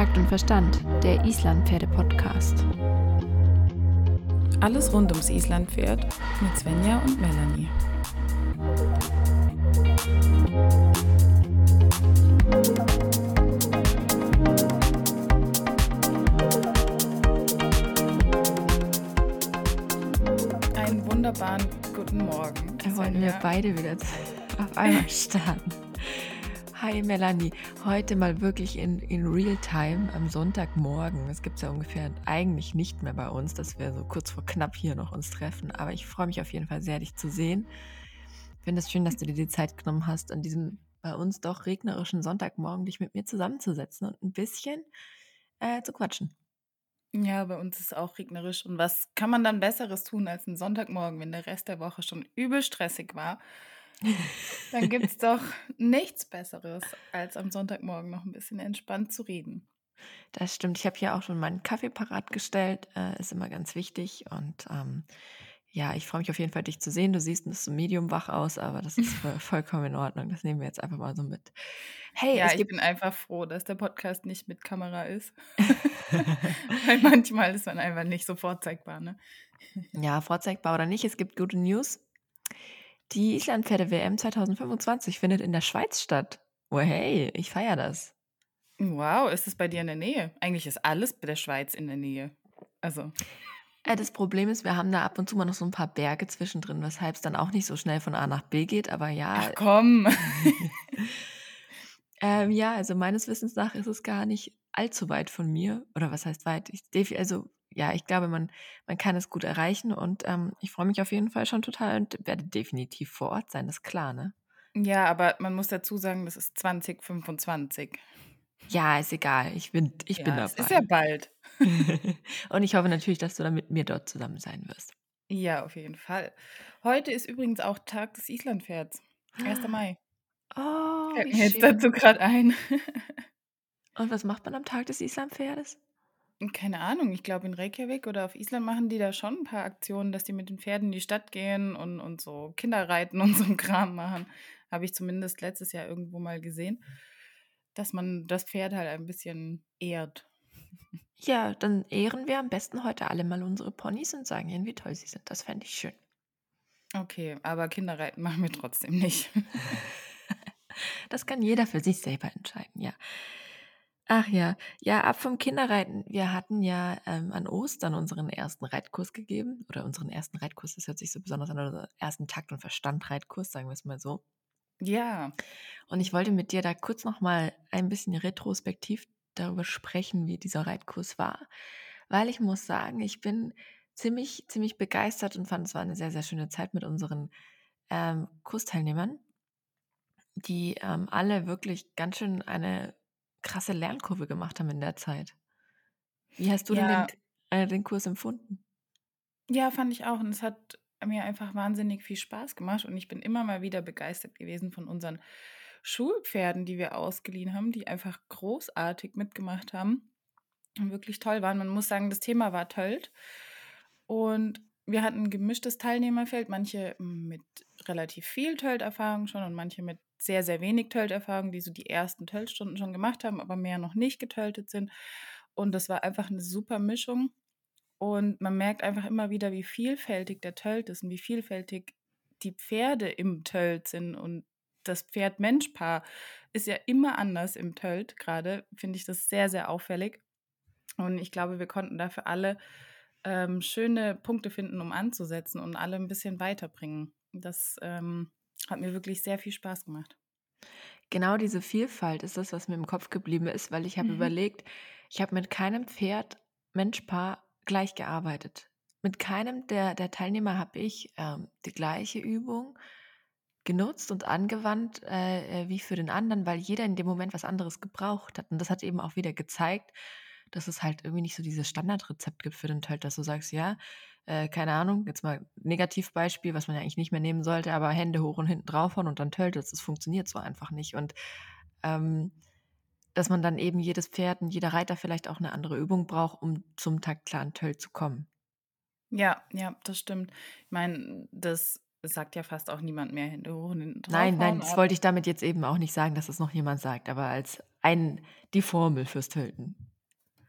Takt und Verstand, der Islandpferde-Podcast. Alles rund ums Islandpferd mit Svenja und Melanie. Einen wunderbaren guten Morgen. Da wollen wir beide wieder auf einmal starten. Hi Melanie, heute mal wirklich in, in Real-Time am Sonntagmorgen. Es gibt es ja ungefähr eigentlich nicht mehr bei uns, dass wir so kurz vor knapp hier noch uns treffen. Aber ich freue mich auf jeden Fall sehr, dich zu sehen. Ich finde es schön, dass du dir die Zeit genommen hast, an diesem bei uns doch regnerischen Sonntagmorgen dich mit mir zusammenzusetzen und ein bisschen äh, zu quatschen. Ja, bei uns ist auch regnerisch. Und was kann man dann Besseres tun als einen Sonntagmorgen, wenn der Rest der Woche schon übel stressig war? Dann gibt es doch nichts Besseres, als am Sonntagmorgen noch ein bisschen entspannt zu reden. Das stimmt. Ich habe hier auch schon meinen Kaffee parat gestellt. Äh, ist immer ganz wichtig. Und ähm, ja, ich freue mich auf jeden Fall, dich zu sehen. Du siehst ein bisschen medium wach aus, aber das ist voll, vollkommen in Ordnung. Das nehmen wir jetzt einfach mal so mit. Hey, Ja, ich bin einfach froh, dass der Podcast nicht mit Kamera ist. Weil manchmal ist man einfach nicht so vorzeigbar, ne? ja, vorzeigbar oder nicht, es gibt gute News. Die Islandpferde-WM 2025 findet in der Schweiz statt. Oh, hey, ich feiere das. Wow, ist es bei dir in der Nähe? Eigentlich ist alles bei der Schweiz in der Nähe. Also, Äh, das Problem ist, wir haben da ab und zu mal noch so ein paar Berge zwischendrin, weshalb es dann auch nicht so schnell von A nach B geht. Aber ja, ach komm. Ähm, ja, also meines Wissens nach ist es gar nicht allzu weit von mir. Oder was heißt weit? Ich, also ja, ich glaube, man, man kann es gut erreichen und ähm, ich freue mich auf jeden Fall schon total und werde definitiv vor Ort sein, das ist klar, ne? Ja, aber man muss dazu sagen, das ist 2025. Ja, ist egal, ich bin, ich bin Ja, es ist ja dabei. bald. und ich hoffe natürlich, dass du dann mit mir dort zusammen sein wirst. Ja, auf jeden Fall. Heute ist übrigens auch Tag des Islandpferds. 1. Mai. Oh, Fällt mir jetzt schön. dazu gerade ein. Und was macht man am Tag des Islampferdes? Keine Ahnung, ich glaube in Reykjavik oder auf Island machen die da schon ein paar Aktionen, dass die mit den Pferden in die Stadt gehen und, und so Kinderreiten und so einen Kram machen. Habe ich zumindest letztes Jahr irgendwo mal gesehen, dass man das Pferd halt ein bisschen ehrt. Ja, dann ehren wir am besten heute alle mal unsere Ponys und sagen ihnen, wie toll sie sind. Das fände ich schön. Okay, aber Kinderreiten machen wir trotzdem nicht. Das kann jeder für sich selber entscheiden, ja. Ach ja, ja, ab vom Kinderreiten. Wir hatten ja ähm, an Ostern unseren ersten Reitkurs gegeben. Oder unseren ersten Reitkurs, das hört sich so besonders an, unseren ersten Takt- und Verstand-Reitkurs, sagen wir es mal so. Ja, Und ich wollte mit dir da kurz nochmal ein bisschen retrospektiv darüber sprechen, wie dieser Reitkurs war. Weil ich muss sagen, ich bin ziemlich, ziemlich begeistert und fand, es war eine sehr, sehr schöne Zeit mit unseren ähm, Kursteilnehmern, die ähm, alle wirklich ganz schön eine krasse Lernkurve gemacht haben in der Zeit. Wie hast du denn den, ja, äh, den Kurs empfunden? ja, fand ich auch. Und es hat mir einfach wahnsinnig viel Spaß gemacht. Und ich bin immer mal wieder begeistert gewesen von unseren Schulpferden, die wir ausgeliehen haben, die einfach großartig mitgemacht haben und wirklich toll waren. Man muss sagen, das Thema war Tölt. Und wir hatten ein gemischtes Teilnehmerfeld, manche mit relativ viel Tölt-Erfahrung schon und manche mit sehr, sehr wenig Tölt-Erfahrung, die so die ersten Tölt-Stunden schon gemacht haben, aber mehr noch nicht getöltet sind. Und das war einfach eine super Mischung. Und man merkt einfach immer wieder, wie vielfältig der Tölt ist und wie vielfältig die Pferde im Tölt sind. Und das Pferd-Mensch-Paar ist ja immer anders im Tölt. Gerade finde ich das sehr, sehr auffällig. Und ich glaube, wir konnten dafür alle ähm, schöne Punkte finden, um anzusetzen und alle ein bisschen weiterbringen. Das ähm, hat mir wirklich sehr viel Spaß gemacht. Genau diese Vielfalt ist das, was mir im Kopf geblieben ist, weil ich habe Mhm. überlegt, ich habe mit keinem Pferd, Mensch-Paar gleich gearbeitet. Mit keinem der, der Teilnehmer habe ich ähm, die gleiche Übung genutzt und angewandt äh, äh, wie für den anderen, weil jeder in dem Moment was anderes gebraucht hat. Und das hat eben auch wieder gezeigt, dass es halt irgendwie nicht so dieses Standardrezept gibt für den Tölt, dass du sagst, ja, äh, keine Ahnung, jetzt mal Negativbeispiel, was man ja eigentlich nicht mehr nehmen sollte, aber Hände hoch und hinten draufhauen und dann töltet es. Das funktioniert so einfach nicht. Und ähm, dass man dann eben jedes Pferd und jeder Reiter vielleicht auch eine andere Übung braucht, um zum taktklaren Tölt zu kommen. Ja, ja, das stimmt. Ich meine, das sagt ja fast auch niemand mehr Hände hoch und hinten Nein, nein, draufhauen, das wollte ich damit jetzt eben auch nicht sagen, dass es noch jemand sagt, aber als ein, die Formel fürs Töten.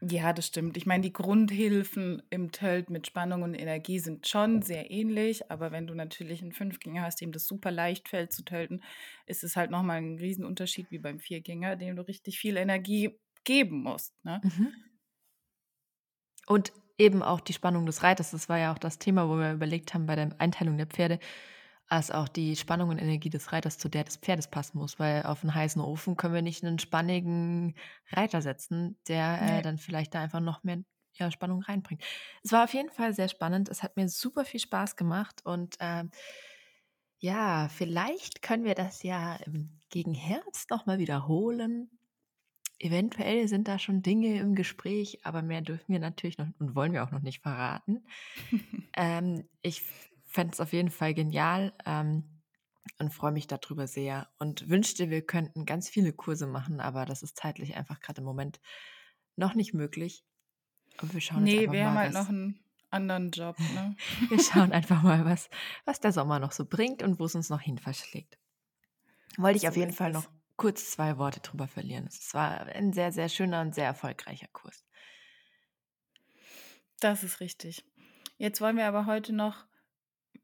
Ja, das stimmt. Ich meine, die Grundhilfen im Tölt mit Spannung und Energie sind schon sehr ähnlich, aber wenn du natürlich einen Fünfgänger hast, dem das super leicht fällt zu tölten, ist es halt nochmal ein Riesenunterschied wie beim Viergänger, dem du richtig viel Energie geben musst. Ne? Mhm. Und eben auch die Spannung des Reiters, das war ja auch das Thema, wo wir überlegt haben bei der Einteilung der Pferde, als auch die Spannung und Energie des Reiters zu der des Pferdes passen muss, weil auf einen heißen Ofen können wir nicht einen spannigen Reiter setzen, der äh, dann vielleicht da einfach noch mehr ja, Spannung reinbringt. Es war auf jeden Fall sehr spannend. Es hat mir super viel Spaß gemacht und ähm, ja, vielleicht können wir das ja gegen Herbst nochmal wiederholen. Eventuell sind da schon Dinge im Gespräch, aber mehr dürfen wir natürlich noch und wollen wir auch noch nicht verraten. Ähm, ich fände es auf jeden Fall genial ähm, und freue mich darüber sehr und wünschte, wir könnten ganz viele Kurse machen, aber das ist zeitlich einfach gerade im Moment noch nicht möglich. Und wir schauen jetzt Nee, einfach wir haben mal, halt was, noch einen anderen Job, ne? wir schauen einfach mal, was, was der Sommer noch so bringt und wo es uns noch hin verschlägt. Wollte ich auf jeden Fall noch kurz zwei Worte drüber verlieren. Es war ein sehr, sehr schöner und sehr erfolgreicher Kurs. Das ist richtig. Jetzt wollen wir aber heute noch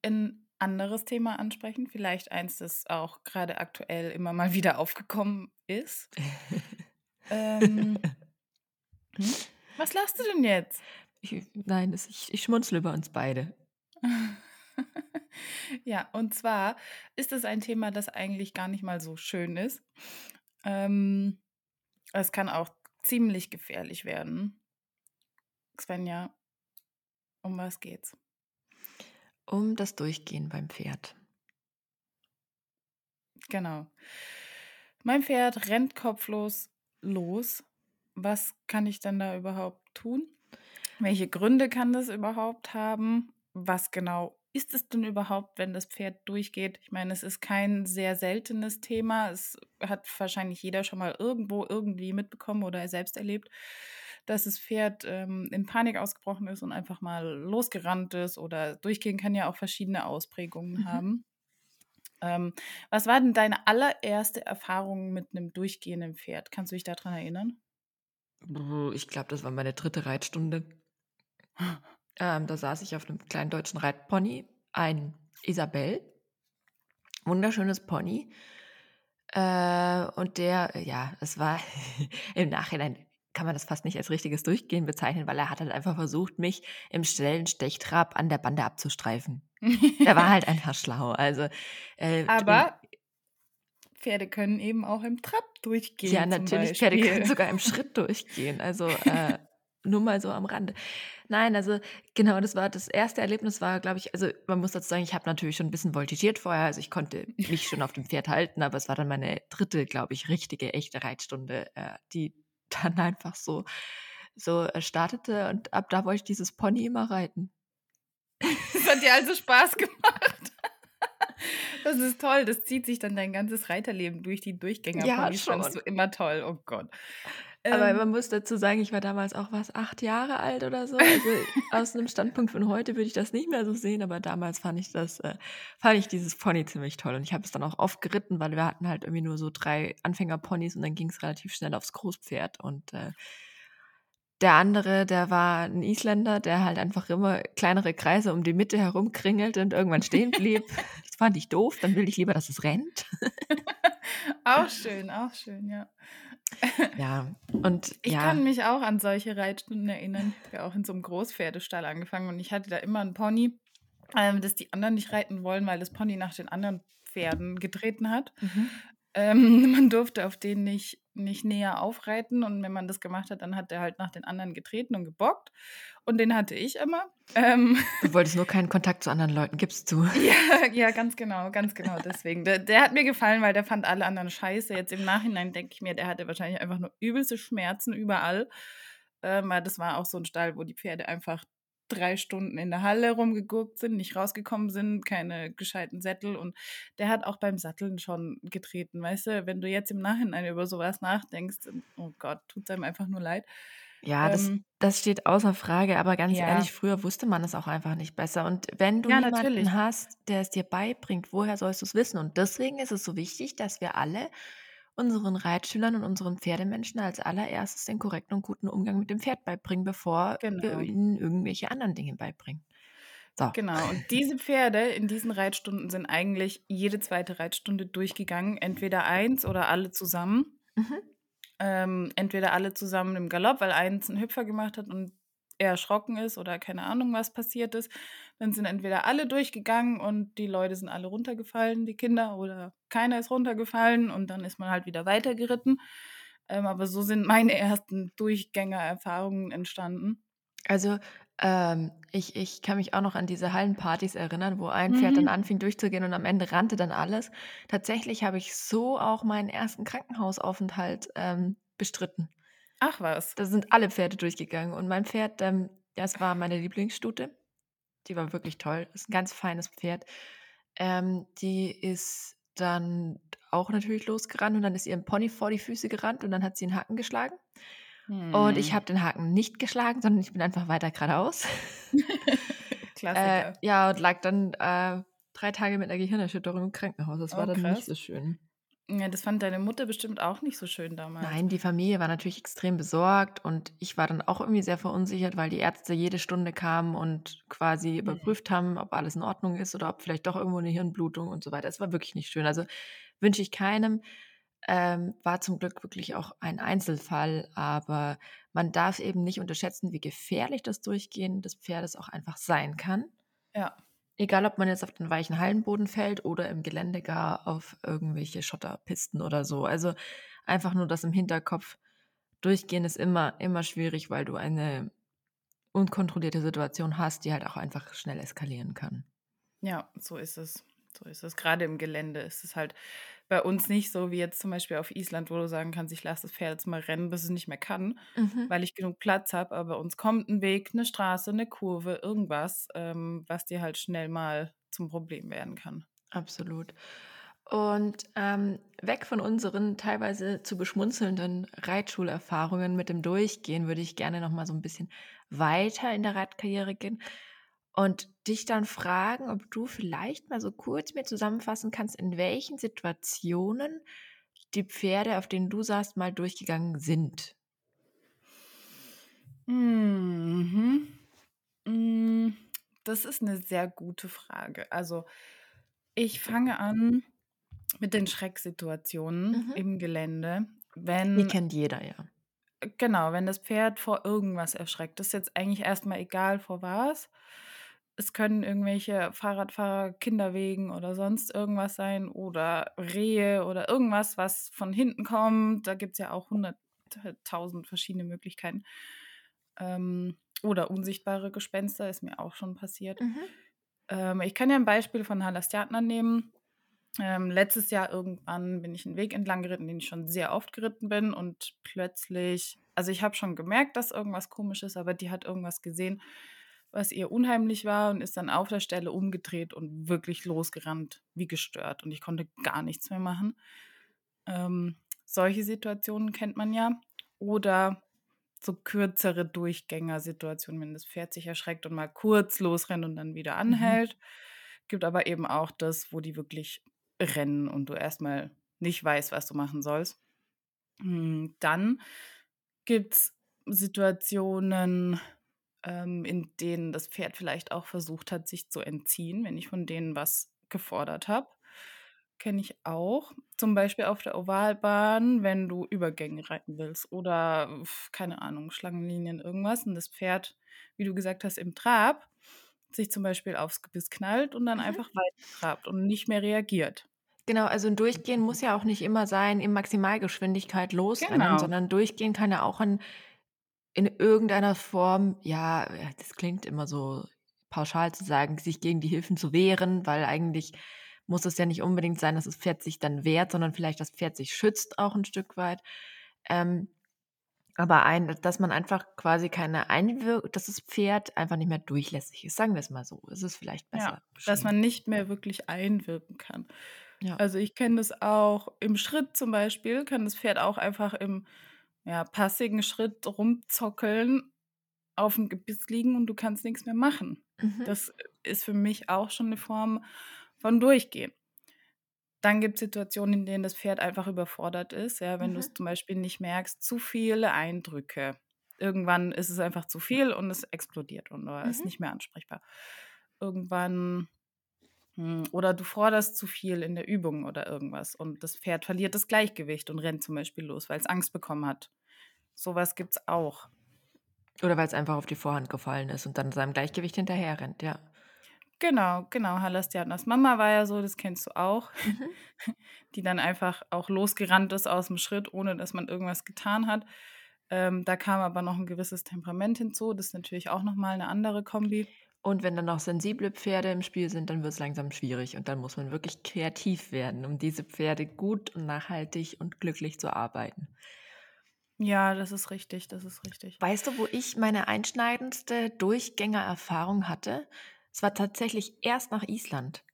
ein anderes Thema ansprechen, vielleicht eins, das auch gerade aktuell immer mal wieder aufgekommen ist. Ähm, hm? Was lachst du denn jetzt? Ich, nein, ich, ich schmunzle über uns beide. Ja, und zwar ist es ein Thema, das eigentlich gar nicht mal so schön ist. Ähm, es kann auch ziemlich gefährlich werden. Svenja, um was geht's? Um das Durchgehen beim Pferd. Genau. Mein Pferd rennt kopflos los. Was kann ich denn da überhaupt tun? Welche Gründe kann das überhaupt haben? Was genau ist es denn überhaupt, wenn das Pferd durchgeht? Ich meine, es ist kein sehr seltenes Thema. Es hat wahrscheinlich jeder schon mal irgendwo irgendwie mitbekommen oder selbst erlebt, dass das Pferd ähm, in Panik ausgebrochen ist und einfach mal losgerannt ist oder durchgehen kann ja auch verschiedene Ausprägungen Mhm. haben. Ähm, was war denn deine allererste Erfahrung mit einem durchgehenden Pferd? Kannst du dich daran erinnern? Ich glaube, das war meine dritte Reitstunde. Ähm, da saß ich auf einem kleinen deutschen Reitpony, ein Isabel, wunderschönes Pony. Äh, und der, ja, es war im Nachhinein kann man das fast nicht als richtiges Durchgehen bezeichnen, weil er hat halt einfach versucht, mich im schnellen Stechtrab an der Bande abzustreifen. Der war halt einfach schlau. Also äh, Aber Pferde können eben auch im Trab durchgehen. ja, natürlich, Pferde können sogar im Schritt durchgehen. Also äh, nur mal so am Rande. Nein, also genau, das war das erste Erlebnis war, glaube ich, also man muss dazu sagen, ich habe natürlich schon ein bisschen voltigiert vorher, also ich konnte mich schon auf dem Pferd halten, aber es war dann meine dritte, glaube ich, richtige, echte Reitstunde, äh, die dann einfach so, so äh, startete und ab da wollte ich dieses Pony immer reiten. Das hat dir also Spaß gemacht. Das ist toll. Das zieht sich dann dein ganzes Reiterleben durch. Die Ja, Durchgängerponys fandest du immer toll. Oh Gott. Aber Ähm, man muss dazu sagen, ich war damals auch was, acht Jahre alt oder so. Also aus einem Standpunkt von heute würde ich das nicht mehr so sehen, aber damals fand ich das, äh, fand ich dieses Pony ziemlich toll. Und ich habe es dann auch oft geritten, weil wir hatten halt irgendwie nur so drei Anfängerponys und dann ging es relativ schnell aufs Großpferd. Und äh, der andere, der war ein Isländer, der halt einfach immer kleinere Kreise um die Mitte herum kringelte und irgendwann stehen blieb. Das fand ich doof, dann will ich lieber, dass es rennt. auch schön, auch schön, ja. Ja, und Ich ja, kann mich auch an solche Reitstunden erinnern. Ich habe ja auch in so einem Großpferdestall angefangen und ich hatte da immer ein Pony, ähm, das die anderen nicht reiten wollen, weil das Pony nach den anderen Pferden getreten hat. mhm. Ähm, man durfte auf den nicht, nicht näher aufreiten und wenn man das gemacht hat, dann hat der halt nach den anderen getreten und gebockt und den hatte ich immer. Ähm, du wolltest nur keinen Kontakt zu anderen Leuten, gibst du. ja, ja, ganz genau, ganz genau deswegen. Der, der hat mir gefallen, weil der fand alle anderen scheiße. Jetzt im Nachhinein denke ich mir, der hatte wahrscheinlich einfach nur übelste Schmerzen überall. Ähm, weil das war auch so ein Stall, wo die Pferde einfach drei Stunden in der Halle rumgeguckt sind, nicht rausgekommen sind, keine gescheiten Sättel und der hat auch beim Satteln schon getreten, weißt du, wenn du jetzt im Nachhinein über sowas nachdenkst, oh Gott, tut einem einfach nur leid. Ja, das, Ähm, das steht außer Frage, aber ganz ja, ehrlich, früher wusste man es auch einfach nicht besser. Und wenn du ja, niemanden natürlich. hast, der es dir beibringt, woher sollst du es wissen? Und deswegen ist es so wichtig, dass wir alle unseren Reitschülern und unseren Pferdemenschen als allererstes den korrekten und guten Umgang mit dem Pferd beibringen, bevor wir Genau. ihnen irgendwelche anderen Dinge beibringen. So. Genau, und diese Pferde in diesen Reitstunden sind eigentlich jede zweite Reitstunde durchgegangen, entweder eins oder alle zusammen. Mhm. Ähm, entweder alle zusammen im Galopp, weil eins einen Hüpfer gemacht hat und er erschrocken ist oder keine Ahnung, was passiert ist. Dann sind entweder alle durchgegangen und die Leute sind alle runtergefallen, die Kinder, oder keiner ist runtergefallen und dann ist man halt wieder weitergeritten. Ähm, aber so sind meine ersten Durchgängererfahrungen entstanden. Also, ähm, ich ich kann mich auch noch an diese Hallenpartys erinnern, wo ein Pferd dann Mhm. anfing durchzugehen und am Ende rannte dann alles. Tatsächlich habe ich so auch meinen ersten Krankenhausaufenthalt, ähm, bestritten. Ach was. Da sind alle Pferde durchgegangen und mein Pferd, ähm, das war meine Lieblingsstute. Die war wirklich toll. Ist 'n ganz feines Pferd. Ähm, die ist dann auch natürlich losgerannt und dann ist ihr 'n Pony vor die Füße gerannt und dann hat sie 'n Haken geschlagen. Und ich Mhm. habe den Haken nicht geschlagen, sondern ich bin einfach weiter geradeaus. Äh, Klassiker. ja, und lag dann, äh, 3 Tage mit 'ner Gehirnerschütterung im Krankenhaus. Das war Oh, dann nicht krass. so schön. Ja, das fand deine Mutter bestimmt auch nicht so schön damals. Nein, die Familie war natürlich extrem besorgt und ich war dann auch irgendwie sehr verunsichert, weil die Ärzte jede Stunde kamen und quasi Mhm. überprüft haben, ob alles in Ordnung ist oder ob vielleicht doch irgendwo 'ne Hirnblutung und so weiter. Es war wirklich nicht schön. Also, wünsche ich keinem. Ähm, war zum Glück wirklich auch ein Einzelfall, aber man darf eben nicht unterschätzen, wie gefährlich das Durchgehen des Pferdes auch einfach sein kann. Ja. Egal, ob man jetzt auf den weichen Hallenboden fällt oder im Gelände gar auf irgendwelche Schotterpisten oder so. Also, einfach nur das im Hinterkopf. Durchgehen ist immer immer schwierig, weil du eine unkontrollierte Situation hast, die halt auch einfach schnell eskalieren kann. Ja, so ist es. So ist es. Grade im Gelände ist es halt bei uns nicht so wie jetzt zum Beispiel auf Island, wo du sagen kannst: „Ich lasse das Pferd jetzt mal rennen, bis es nicht mehr kann, Mhm. weil ich genug Platz habe.“ Aber bei uns kommt 'n Weg, 'ne Straße, 'ne Kurve, irgendwas, ähm, was dir halt schnell mal zum Problem werden kann. Absolut. Und, ähm, weg von unseren teilweise zu beschmunzelnden Reitschulerfahrungen mit dem Durchgehen würde ich gerne noch mal so 'n bisschen weiter in der Reitkarriere gehen und dich dann fragen, ob du vielleicht mal so kurz mir zusammenfassen kannst, in welchen Situationen die Pferde, auf denen du saßt, mal durchgegangen sind. Mhm. Hm, das ist 'ne sehr gute Frage. Also, ich fange an mit den Schrecksituationen Mhm. im Gelände, Die wenn kennt jeder, ja. genau, wenn das Pferd vor irgendwas erschreckt. Das ist jetzt eigentlich erst mal egal vor was. Es können irgendwelche Fahrradfahrer, Kinderwegen oder sonst irgendwas sein oder Rehe oder irgendwas, was von hinten kommt. Da gibt's ja auch hundert t tausend verschiedene Möglichkeiten. Ähm, oder unsichtbare Gespenster, ist mir auch schon passiert. Mhm. Ähm, ich kann ja 'n Beispiel von Hala-Stjartner nehmen. Ähm, letztes Jahr irgendwann bin ich 'n Weg entlang geritten, den ich schon sehr oft geritten bin und plötzlich also, ich habe schon gemerkt, dass irgendwas komisch ist, aber die hat irgendwas gesehen, was ihr unheimlich war und ist dann auf der Stelle umgedreht und wirklich losgerannt wie gestört und ich konnte gar nichts mehr machen. Ähm, solche Situationen kennt man ja. Oder so kürzere Durchgängersituationen, wenn das Pferd sich erschreckt und mal kurz losrennt und dann wieder Mhm. anhält. Gibt aber eben auch das, wo die wirklich rennen und du erst mal nicht weißt, was du machen sollst. Hm, dann gibt's Situationen, ähm, in denen das Pferd vielleicht auch versucht hat, sich zu entziehen, wenn ich von denen was gefordert habe. Kenne ich auch. Zum Beispiel auf der Ovalbahn, wenn du Übergänge reiten willst oder keine Ahnung, Schlangenlinien, irgendwas und das Pferd, wie du gesagt hast, im Trab sich zum Beispiel aufs Gebiss knallt und dann Mhm. einfach weiter trabt und nicht mehr reagiert. Genau, also 'n Durchgehen muss ja auch nicht immer sein, in Maximalgeschwindigkeit losrennen, Genau. sondern Durchgehen kann ja auch in in irgendeiner Form ja, das klingt immer so pauschal zu sagen, sich gegen die Hilfen zu wehren, weil eigentlich muss es ja nicht unbedingt sein, dass das Pferd sich dann wehrt, sondern vielleicht das Pferd sich schützt auch 'n Stück weit. Ähm, aber ein dass man einfach quasi keine Einwir dass das Pferd einfach nicht mehr durchlässig ist, sagen wir's mal so. Es ist vielleicht besser Ja, dass man nicht mehr wirklich einwirken kann. Ja. Also, ich kenne das auch im Schritt zum Beispiel kann das Pferd auch einfach im, ja, passigen Schritt rumzockeln, aufm Gebiss liegen und du kannst nix mehr machen. Mhm. Das ist für mich auch schon 'ne Form von Durchgehen. Dann gibt es Situationen, in denen das Pferd einfach überfordert ist, ja, wenn Mhm. du's zum Beispiel nicht merkst, zu viele Eindrücke. Irgendwann ist es einfach zu viel und es explodiert und oder ist Mhm. nicht mehr ansprechbar. Irgendwann hm, oder du forderst zu viel in der Übung oder irgendwas und das Pferd verliert das Gleichgewicht und rennt zum Beispiel los, weil's Angst bekommen hat. So was gibt's auch. Oder weil's einfach auf die Vorhand gefallen ist und dann seinem Gleichgewicht hinterherrennt, ja. Genau, genau. Halastianas Mama war ja so, das kennst du auch, Mhm. die dann einfach auch losgerannt ist aus'm Schritt, ohne dass man irgendwas getan hat. Ähm, da kam aber noch 'n gewisses Temperament hinzu. Das ist natürlich auch noch mal 'ne andere Kombi. Und wenn dann noch sensible Pferde im Spiel sind, dann wird's langsam schwierig und dann muss man wirklich kreativ werden, um diese Pferde gut und nachhaltig und glücklich zu arbeiten. Ja, das ist richtig, das ist richtig. Weißt du, wo ich meine einschneidendste Durchgängererfahrung hatte? Es war tatsächlich erst nach Island.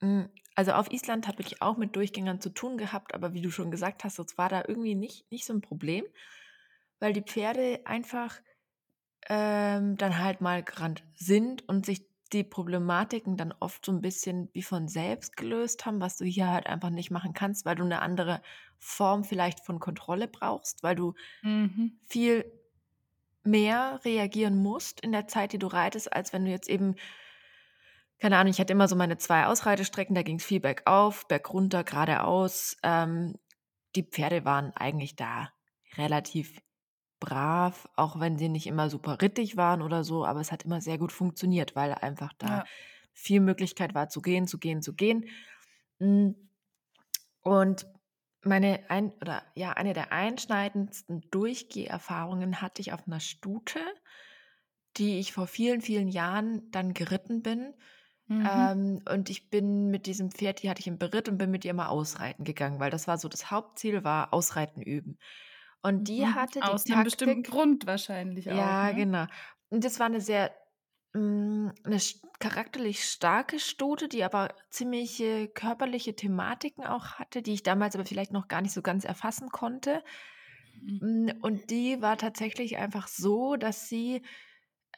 Hm, also, auf Island habe ich auch mit Durchgängern zu tun gehabt, aber wie du schon gesagt hast, das war da irgendwie nicht nicht so 'n Problem, weil die Pferde einfach, ähm, dann halt mal gerannt sind und sich die Problematiken dann oft so 'n bisschen wie von selbst gelöst haben, was du hier halt einfach nicht machen kannst, weil du 'ne andere Form vielleicht von Kontrolle brauchst, weil du Mhm. viel mehr reagieren musst in der Zeit, die du reitest, als wenn du jetzt eben keine Ahnung, ich hatte immer so meine 2 Ausreitestrecken, da ging's viel bergauf, bergunter, geradeaus. Ähm, die Pferde waren eigentlich da relativ brav, auch wenn sie nicht immer super rittig waren oder so, aber es hat immer sehr gut funktioniert, weil einfach da Ja. viel Möglichkeit war zu gehen, zu gehen, zu gehen. Hm, und meine ein oder ja, eine der einschneidendsten Durchgeherfahrungen hatte ich auf 'ner Stute, die ich vor vielen, vielen Jahren dann geritten bin. Mhm. Ähm, und ich bin mit diesem Pferd die hatte ich im Beritt und bin mit ihr mal ausreiten gegangen, weil das war so das Hauptziel war Ausreiten üben. Und die Mhm. hatte die Aus 'nem bestimmten Taktik Grund wahrscheinlich auch, Ja, ne? genau. Und das war 'ne sehr hm, 'ne sch charakterlich starke Stute, die aber ziemliche körperliche Thematiken auch hatte, die ich damals aber vielleicht noch gar nicht so ganz erfassen konnte. Mhm. Hm, und die war tatsächlich einfach so, dass sie,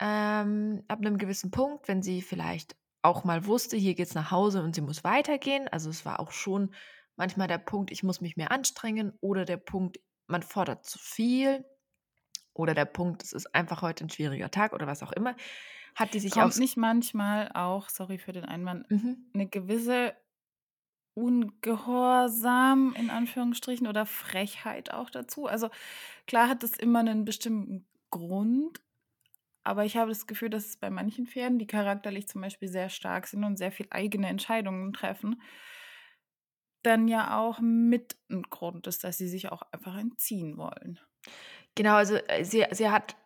ähm, ab 'nem gewissen Punkt, wenn sie vielleicht auch mal wusste, hier geht's nach Hause und sie muss weitergehen also, es war auch schon manchmal der Punkt, ich muss mich mehr anstrengen oder der Punkt, man fordert zu viel oder der Punkt, es ist einfach heute 'n schwieriger Tag oder was auch immer, hat die sich Kommt aufs nicht manchmal auch, sorry für den Einwand, Mhm. 'ne gewisse Ungehorsam in Anführungsstrichen oder Frechheit auch dazu? Also, klar hat das immer 'nen bestimmten Grund, aber ich habe das Gefühl, dass es bei manchen Pferden, die charakterlich zum Beispiel sehr stark sind und sehr viel eigene Entscheidungen treffen dann ja auch mit 'n Grund ist, dass sie sich auch einfach entziehen wollen. Genau, also, äh, sie sie hat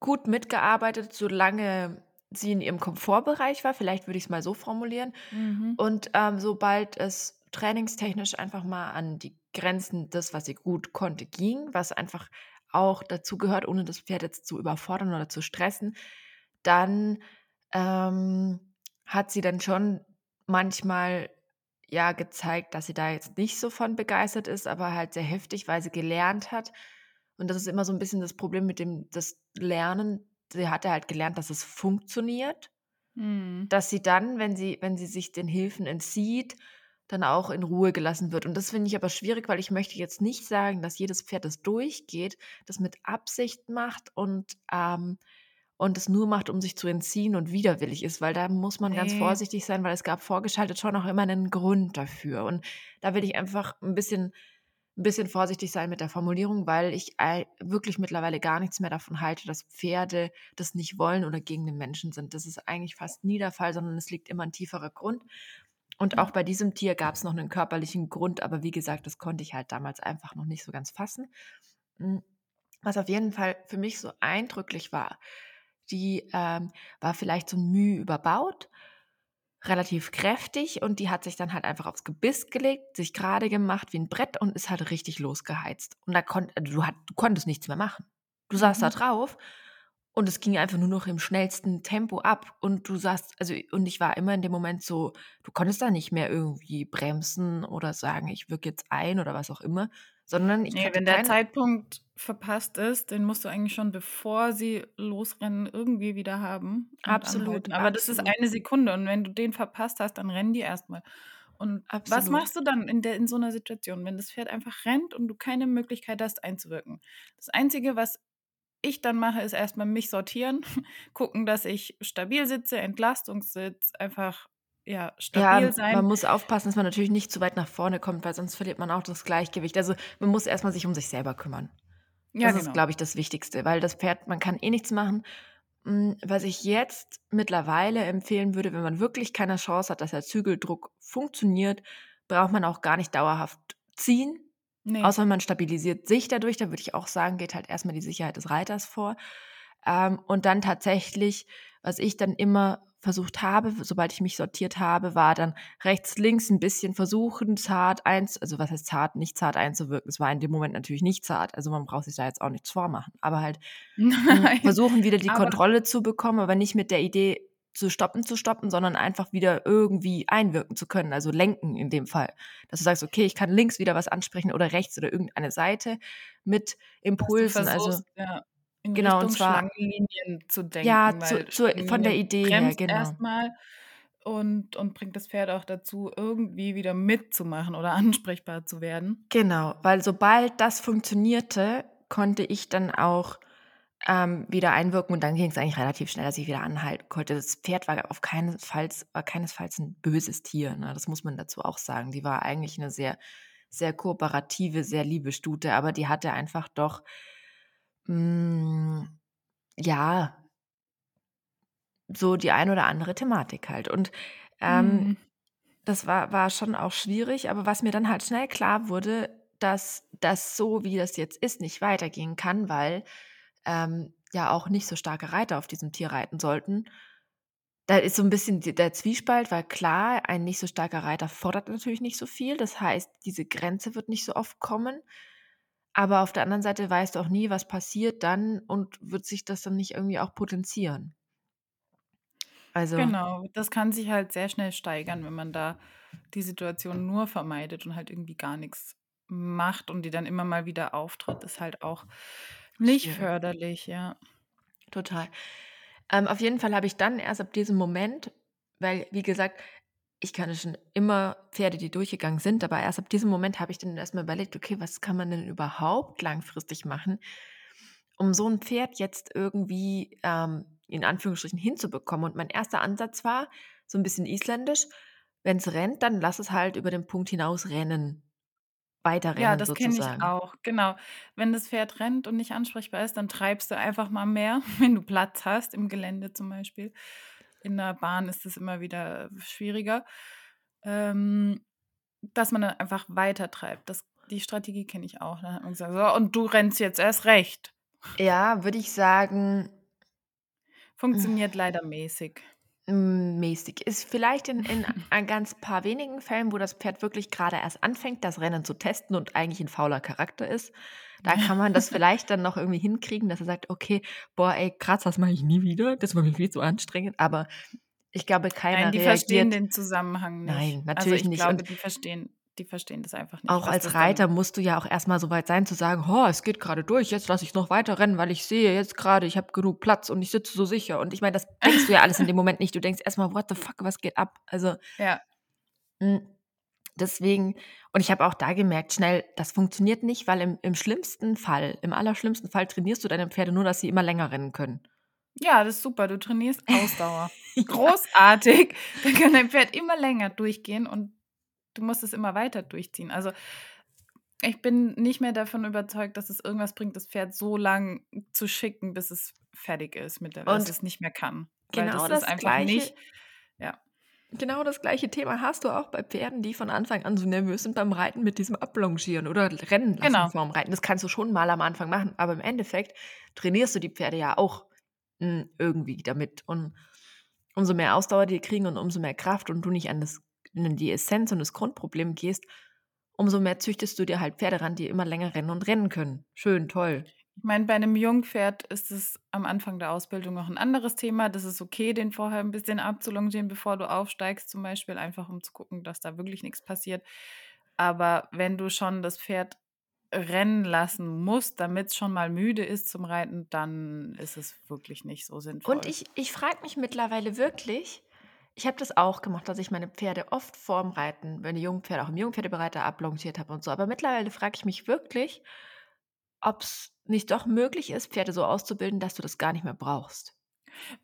gut mitgearbeitet, solange sie in ihrem Komfortbereich war, vielleicht würde ich's mal so formulieren. Mhm. Und, ähm, sobald es trainingstechnisch einfach mal an die Grenzen des, was sie gut konnte, ging, was einfach auch dazugehört, ohne das Pferd jetzt zu überfordern oder zu stressen, dann, ähm, hat sie dann schon manchmal, ja, gezeigt, dass sie da jetzt nicht so von begeistert ist, aber halt sehr heftig, weil sie gelernt hat und das ist immer so 'n bisschen das Problem mit dem das Lernen. Sie hatte halt gelernt, dass es funktioniert Mhm. dass sie dann, wenn sie wenn sie sich den Hilfen entzieht, dann auch in Ruhe gelassen wird. Und das finde ich aber schwierig, weil ich möchte jetzt nicht sagen, dass jedes Pferd, das durchgeht, das mit Absicht macht und, ähm und es nur macht, um sich zu entziehen und widerwillig ist, weil da muss man ganz Ne. vorsichtig sein, weil es gab vorgeschaltet schon auch immer 'nen Grund dafür. Und da will ich einfach 'n bisschen 'n bisschen vorsichtig sein mit der Formulierung, weil ich wirklich mittlerweile gar nichts mehr davon halte, dass Pferde das nicht wollen oder gegen den Menschen sind. Das ist eigentlich fast nie der Fall, sondern es liegt immer 'n tieferer Grund. Und auch bei diesem Tier gab's noch 'nen körperlichen Grund, aber wie gesagt, das konnte ich halt damals einfach noch nicht so ganz fassen. Hm, was auf jeden Fall für mich so eindrücklich war, die, ähm, war vielleicht so 'n Müh überbaut, relativ kräftig und die hat sich dann halt einfach aufs Gebiss gelegt, sich grade gemacht wie 'n Brett und ist halt richtig losgeheizt. Und da konnt du hat du konntest nichts mehr machen. Du saßt da Mhm. drauf und es ging einfach nur noch im schnellsten Tempo ab und du saßt also, und ich war immer in dem Moment so du konntest da nicht mehr irgendwie bremsen oder sagen: „Ich würge jetzt ein“ oder was auch immer, sondern ich Ne, hatte wenn der Zeitpunkt verpasst ist, den musst du eigentlich schon, bevor sie losrennen, irgendwie wieder haben Absolut, anhalten. Aber das ist absolut. eine Sekunde und wenn du den verpasst hast, dann rennen die erst mal. Und was Absolut. machst du dann in, der, in so einer Situation, wenn das Pferd einfach rennt und du keine Möglichkeit hast einzuwirken? Das Einzige, was ich dann mache, ist erstmal mich sortieren, gucken, dass ich stabil sitze, Entlastungssitz, einfach ja, stabil Ja, sein. man muss aufpassen, dass man natürlich nicht zu weit nach vorne kommt, weil sonst verliert man auch das Gleichgewicht. Also, man muss erstmal sich um sich selber kümmern. Ja, Das ist, genau. glaube ich, das Wichtigste, weil das Pferd man kann eh nichts machen. Hm, was ich jetzt mittlerweile empfehlen würde, wenn man wirklich keine Chance hat, dass der Zügeldruck funktioniert, braucht man auch gar nicht dauerhaft ziehen, Nee. außer man stabilisiert sich dadurch. Da würde ich auch sagen, geht halt erstmal die Sicherheit des Reiters vor. Ähm, und dann tatsächlich, was ich dann immer versucht habe, sobald ich mich sortiert habe, war dann rechts, links ein bisschen versuchen, zart eins, also was heißt zart, nicht zart einzuwirken. Es war in dem Moment natürlich nicht zart, also man braucht sich da jetzt auch nichts vormachen, aber halt hm, Nein. versuchen wieder die Aber- Kontrolle zu bekommen, aber nicht mit der Idee zu stoppen, zu stoppen, sondern einfach wieder irgendwie einwirken zu können, also lenken in dem Fall. Dass du sagst, okay, ich kann links wieder was ansprechen oder rechts oder irgendeine Seite mit Impulsen, also ja, in Genau, und Richtung zwar- Schlangenlinien zu denken. Ja, zu- zu- von der Idee her, genau. erstmal und, und bringt das Pferd auch dazu, irgendwie wieder mitzumachen oder ansprechbar zu werden. Genau, weil sobald das funktionierte, konnte ich dann auch ähm, wieder einwirken und dann ging es eigentlich relativ schnell, dass ich wieder anhalten konnte. Das Pferd war auf keinesfalls, war keinesfalls ein böses Tier, ne? das muss man dazu auch sagen. Die war eigentlich eine sehr, sehr kooperative, sehr liebe Stute, aber die hatte einfach doch, mh, ja, so die ein oder andere Thematik halt. Und ähm, Mhm. das war, war schon auch schwierig, aber was mir dann halt schnell klar wurde, dass das so, wie das jetzt ist, nicht weitergehen kann, weil ähm, ja auch nicht so starke Reiter auf diesem Tier reiten sollten. Da ist so ein bisschen der Zwiespalt, weil klar, ein nicht so starker Reiter fordert natürlich nicht so viel. Das heißt, diese Grenze wird nicht so oft kommen. Aber auf der anderen Seite weißt du auch nie, was passiert dann und wird sich das dann nicht irgendwie auch potenzieren. Also, Genau, das kann sich halt sehr schnell steigern, wenn man da die Situation nur vermeidet und halt irgendwie gar nichts macht und die dann immer mal wieder auftritt, ist halt auch nicht Schwierig. förderlich, ja. Total. Ähm, auf jeden Fall habe ich dann erst ab diesem Moment, weil, wie gesagt, ich kannte schon immer Pferde, die durchgegangen sind, aber erst ab diesem Moment habe ich dann erstmal überlegt, okay, was kann man denn überhaupt langfristig machen, um so ein Pferd jetzt irgendwie ähm, in Anführungsstrichen hinzubekommen. Und mein erster Ansatz war so ein bisschen isländisch, wenn es rennt, dann lass es halt über den Punkt hinaus rennen. Weiterrennen Ja, das kenne ich auch, genau. Wenn das Pferd rennt und nicht ansprechbar ist, dann treibst du einfach mal mehr, wenn du Platz hast, im Gelände zum Beispiel. In der Bahn ist es immer wieder schwieriger, ähm, dass man dann einfach weiter treibt. Das, die Strategie kenne ich auch. Man gesagt, so, und du rennst jetzt erst recht. Ja, würde ich sagen, Funktioniert leider mäßig. Mäßig. Ist vielleicht in, in ein ganz paar wenigen Fällen, wo das Pferd wirklich gerade erst anfängt, das Rennen zu testen und eigentlich ein fauler Charakter ist. Da kann man das vielleicht dann noch irgendwie hinkriegen, dass er sagt, okay, boah, ey, krass, das mache ich nie wieder. Das war mir viel zu anstrengend. Aber ich glaube, keiner Nein, die verstehen reagiert. den Zusammenhang nicht. Nein, also natürlich ich nicht. glaube, Und die verstehen, die verstehen das einfach nicht. auch als Reiter musst du ja auch erstmal so weit sein zu sagen, oh, es geht gerade durch, jetzt lasse ich noch weiter rennen, weil ich sehe jetzt gerade, ich habe genug Platz und ich sitze so sicher. Und ich meine, das denkst du ja alles in dem Moment nicht. Du denkst erstmal, what the fuck, was geht ab? Also ja, Mm, Deswegen, und ich habe auch da gemerkt, schnell, das funktioniert nicht, weil im, im schlimmsten Fall, im allerschlimmsten Fall trainierst du deine Pferde nur, dass sie immer länger rennen können. ja, das ist super. Du trainierst Ausdauer. Großartig. Dann kann dein Pferd immer länger durchgehen und du musst es immer weiter durchziehen. Also ich bin nicht mehr davon überzeugt, dass es irgendwas bringt, das Pferd so lang zu schicken, bis es fertig ist mit der, dass Und es nicht mehr kann. Genau das das ist einfach Gleiche, nicht. Ja. genau das gleiche Thema hast du auch bei Pferden, die von Anfang an so nervös sind beim Reiten mit diesem Ablongieren oder Rennen lassen Genau. vorm Reiten. Das kannst du schon mal am Anfang machen, aber im Endeffekt trainierst du die Pferde ja auch mm, irgendwie damit. Und umso mehr Ausdauer die kriegen und umso mehr Kraft und du nicht an, das, an die Essenz und das Grundproblem gehst, umso mehr züchtest du dir halt Pferde ran, die immer länger rennen und rennen können. Schön, toll. Ich meine, bei einem Jungpferd ist es am Anfang der Ausbildung noch ein anderes Thema. Das ist okay, den vorher ein bisschen abzulongieren, bevor du aufsteigst, zum Beispiel, einfach um zu gucken, dass da wirklich nichts passiert. Aber wenn du schon das Pferd rennen lassen musst, damit es schon mal müde ist zum Reiten, dann ist es wirklich nicht so sinnvoll. Und ich, ich frage mich mittlerweile wirklich, Ich habe das auch gemacht, dass ich meine Pferde oft vorm Reiten, wenn die Jungpferde auch im Jungpferdebereiter ablongiert habe und so. Aber mittlerweile frage ich mich wirklich, ob es nicht doch möglich ist, Pferde so auszubilden, dass du das gar nicht mehr brauchst.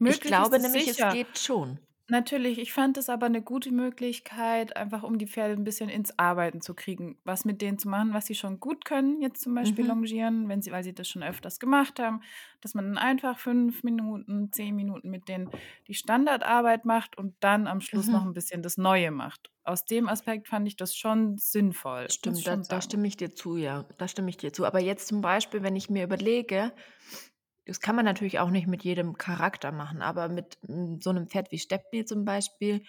Ich Möglich ist glaube es nämlich, es sicher. geht schon. Natürlich, ich fand es aber eine gute Möglichkeit, einfach um die Pferde ein bisschen ins Arbeiten zu kriegen, was mit denen zu machen, was sie schon gut können, jetzt zum Beispiel Mhm. longieren, wenn sie weil sie das schon öfters gemacht haben, dass man dann einfach 5 Minuten, 10 Minuten mit denen die Standardarbeit macht und dann am Schluss noch Mhm. ein bisschen das Neue macht. Aus dem Aspekt fand ich das schon sinnvoll, muss ich Stimmt, da schon da sagen. stimme ich dir zu, ja. Da stimme ich dir zu. Aber jetzt zum Beispiel, wenn ich mir überlege das kann man natürlich auch nicht mit jedem Charakter machen, aber mit, hm, so 'nem Pferd wie Stepney zum Beispiel,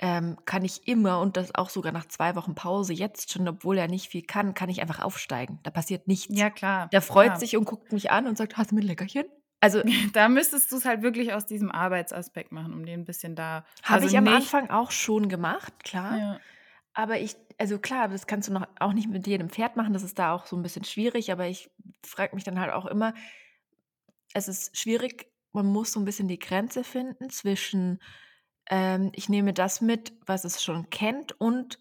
ähm, kann ich immer und das auch sogar nach 2 Wochen Pause jetzt schon, obwohl er nicht viel kann, kann ich einfach aufsteigen. Da passiert nichts. Ja, klar, Der freut klar. sich und guckt mich an und sagt: „Hast du mir 'n Leckerchen?“ Also Da müsstest du es halt wirklich aus diesem Arbeitsaspekt machen, um den 'n bisschen da habe also ich am nicht Anfang auch schon gemacht, klar. ja. Aber ich also klar, das kannst du noch auch nicht mit jedem Pferd machen, das ist da auch so 'n bisschen schwierig, aber ich frage mich dann halt auch immer es ist schwierig, man muss so 'n bisschen die Grenze finden zwischen, ähm, ich nehme das mit, was es schon kennt und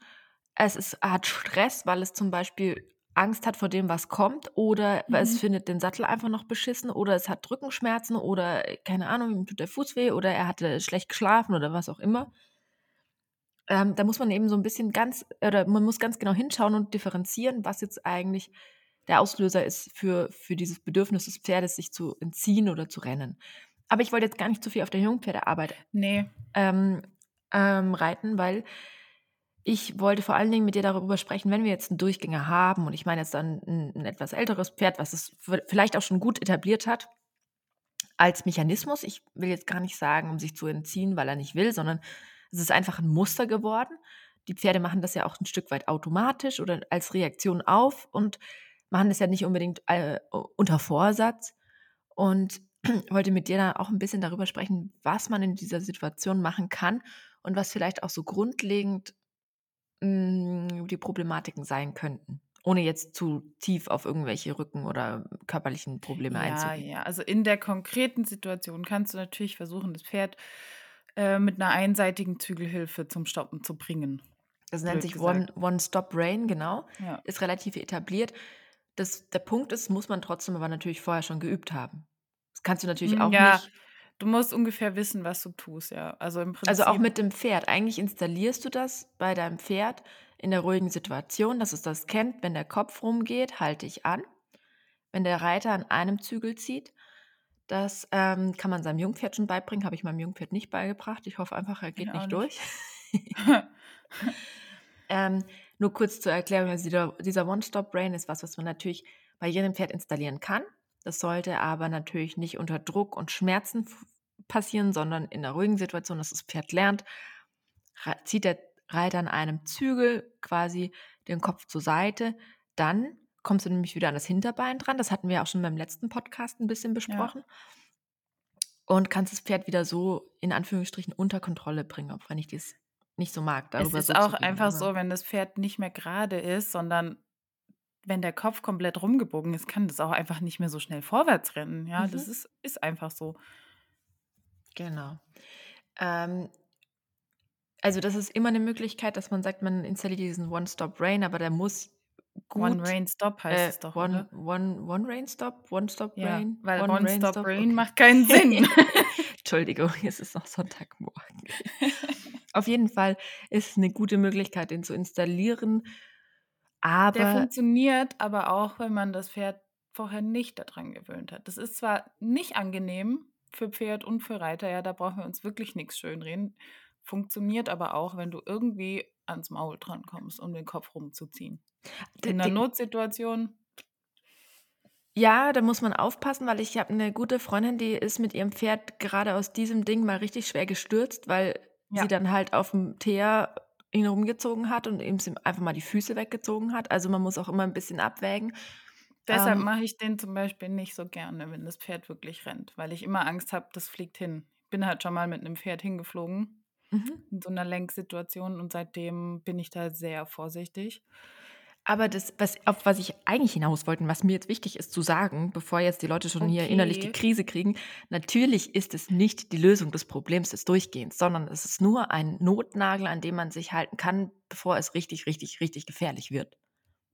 es ist hat Stress, weil es zum Beispiel Angst hat vor dem, was kommt oder weil es Mhm. findet den Sattel einfach noch beschissen oder es hat Rückenschmerzen oder, äh, keine Ahnung, ihm tut der Fuß weh oder er hatte schlecht geschlafen oder was auch immer. Ähm, da muss man eben so 'n bisschen ganz oder man muss ganz genau hinschauen und differenzieren, was jetzt eigentlich der Auslöser ist für für dieses Bedürfnis des Pferdes, sich zu entziehen oder zu rennen. Aber ich wollte jetzt gar nicht zu viel auf der Jungpferdearbeit, Ne. ähm, ähm, reiten, weil ich wollte vor allen Dingen mit dir darüber sprechen, wenn wir jetzt 'n Durchgänger haben und ich meine jetzt dann 'n 'n etwas älteres Pferd, was es vielleicht auch schon gut etabliert hat als Mechanismus. Ich will jetzt gar nicht sagen, um sich zu entziehen, weil er nicht will, sondern es ist einfach 'n Muster geworden. Die Pferde machen das ja auch 'n Stück weit automatisch oder als Reaktion auf und machen das ja nicht unbedingt, äh, unter Vorsatz. Und wollte mit dir da auch 'n bisschen darüber sprechen, was man in dieser Situation machen kann und was vielleicht auch so grundlegend, hm, die Problematiken sein könnten, ohne jetzt zu tief auf irgendwelche Rücken oder körperlichen Probleme Ja, einzugehen. ja. Also, in der konkreten Situation kannst du natürlich versuchen, das Pferd, äh, mit 'ner einseitigen Zügelhilfe zum Stoppen zu bringen, Das nennt sich gesagt. One genau. Ja. Ist relativ etabliert. Das der Punkt ist, muss man trotzdem aber natürlich vorher schon geübt haben. Das kannst du natürlich Hm, auch ja, nicht du musst ungefähr wissen, was du tust, ja. Also, im Also, auch Prinzip mit dem Pferd. Eigentlich installierst du das bei deinem Pferd in der ruhigen Situation, dass es das kennt. Wenn der Kopf rumgeht, halte ich an. Wenn der Reiter an einem Zügel zieht, das, ähm, kann man seinem Jungpferd schon beibringen, habe ich meinem Jungpferd nicht beigebracht. Ich hoffe einfach, er geht nicht nicht. durch. Ähm, nur kurz zur Erklärung, also dieser dieser One Stop Rein ist was, was man natürlich bei jedem Pferd installieren kann. Das sollte aber natürlich nicht unter Druck und Schmerzen passieren, sondern in 'ner ruhigen Situation, dass das Pferd lernt, zieht der Reiter an einem Zügel quasi den Kopf zur Seite, dann kommst du nämlich wieder an das Hinterbein dran. Das hatten wir auch schon beim letzten Podcast 'n bisschen Ja. besprochen. Und kannst das Pferd wieder so in Anführungsstrichen unter Kontrolle bringen, auch wenn ich das nicht so mag, Es darüber ist so auch reden, einfach so, wenn das Pferd nicht mehr grade ist, sondern wenn der Kopf komplett rumgebogen ist, kann das auch einfach nicht mehr so schnell vorwärts rennen, ja? Das Mhm. ist ist einfach so. Genau. Ähm also, das ist immer 'ne Möglichkeit, dass man sagt, man installiert diesen One Stop Rein, aber der muss One gut Rein Stop heißt äh, es doch, One oder? One One Rein Stop? One Stop Ja, Rein? weil One One Stop Okay. macht keinen Sinn. Entschuldigung, es ist noch Sonntagmorgen. Auf jeden Fall ist es 'ne gute Möglichkeit, den zu installieren, Der aber funktioniert aber auch, wenn man das Pferd vorher nicht da dran gewöhnt hat. Das ist zwar nicht angenehm für Pferd und für Reiter, ja, da brauchen wir uns wirklich nix schönreden, funktioniert aber auch, wenn du irgendwie ans Maul drankommst, um den Kopf rumzuziehen. In 'ner die Notsituation Ja, da muss man aufpassen, weil ich habe 'ne gute Freundin, die ist mit ihrem Pferd gerade aus diesem Ding mal richtig schwer gestürzt, weil Ja. sie dann halt auf'm Teer ihn rumgezogen hat und ihm einfach mal die Füße weggezogen hat. Also, man muss auch immer 'n bisschen abwägen. Deshalb Ähm mache ich den zum Beispiel nicht so gerne, wenn das Pferd wirklich rennt, weil ich immer Angst habe, das fliegt hin. Bin halt schon mal mit 'nem Pferd hingeflogen Mhm. in so 'ner Lenksituation und seitdem bin ich da sehr vorsichtig. Aber das, was, auf was ich eigentlich hinaus wollte, und was mir jetzt wichtig ist zu sagen, bevor jetzt die Leute schon hier innerlich die Okay. Krise kriegen, natürlich ist es nicht die Lösung des Problems des Durchgehens, sondern es ist nur ein Notnagel, an dem man sich halten kann, bevor es richtig, richtig, richtig gefährlich wird.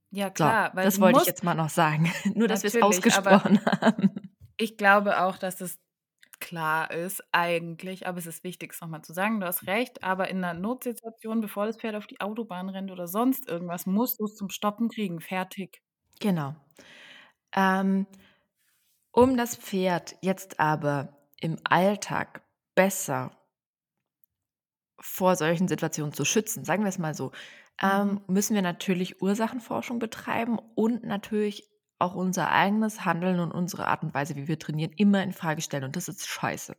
Ja, So, klar, weil das wollte ich jetzt mal noch sagen. Nur, dass wir es ausgesprochen haben. ich glaube auch, dass es klar ist eigentlich, aber es ist wichtig, es nochmal zu sagen. Du hast recht, aber in einer Notsituation, bevor das Pferd auf die Autobahn rennt oder sonst irgendwas, musst du es zum Stoppen kriegen. Fertig. Genau. Ähm, um das Pferd jetzt aber im Alltag besser vor solchen Situationen zu schützen, sagen wir es mal so, ähm, Mhm. müssen wir natürlich Ursachenforschung betreiben und natürlich auch unser eigenes Handeln und unsere Art und Weise, wie wir trainieren, immer in Frage stellen. Und das ist scheiße.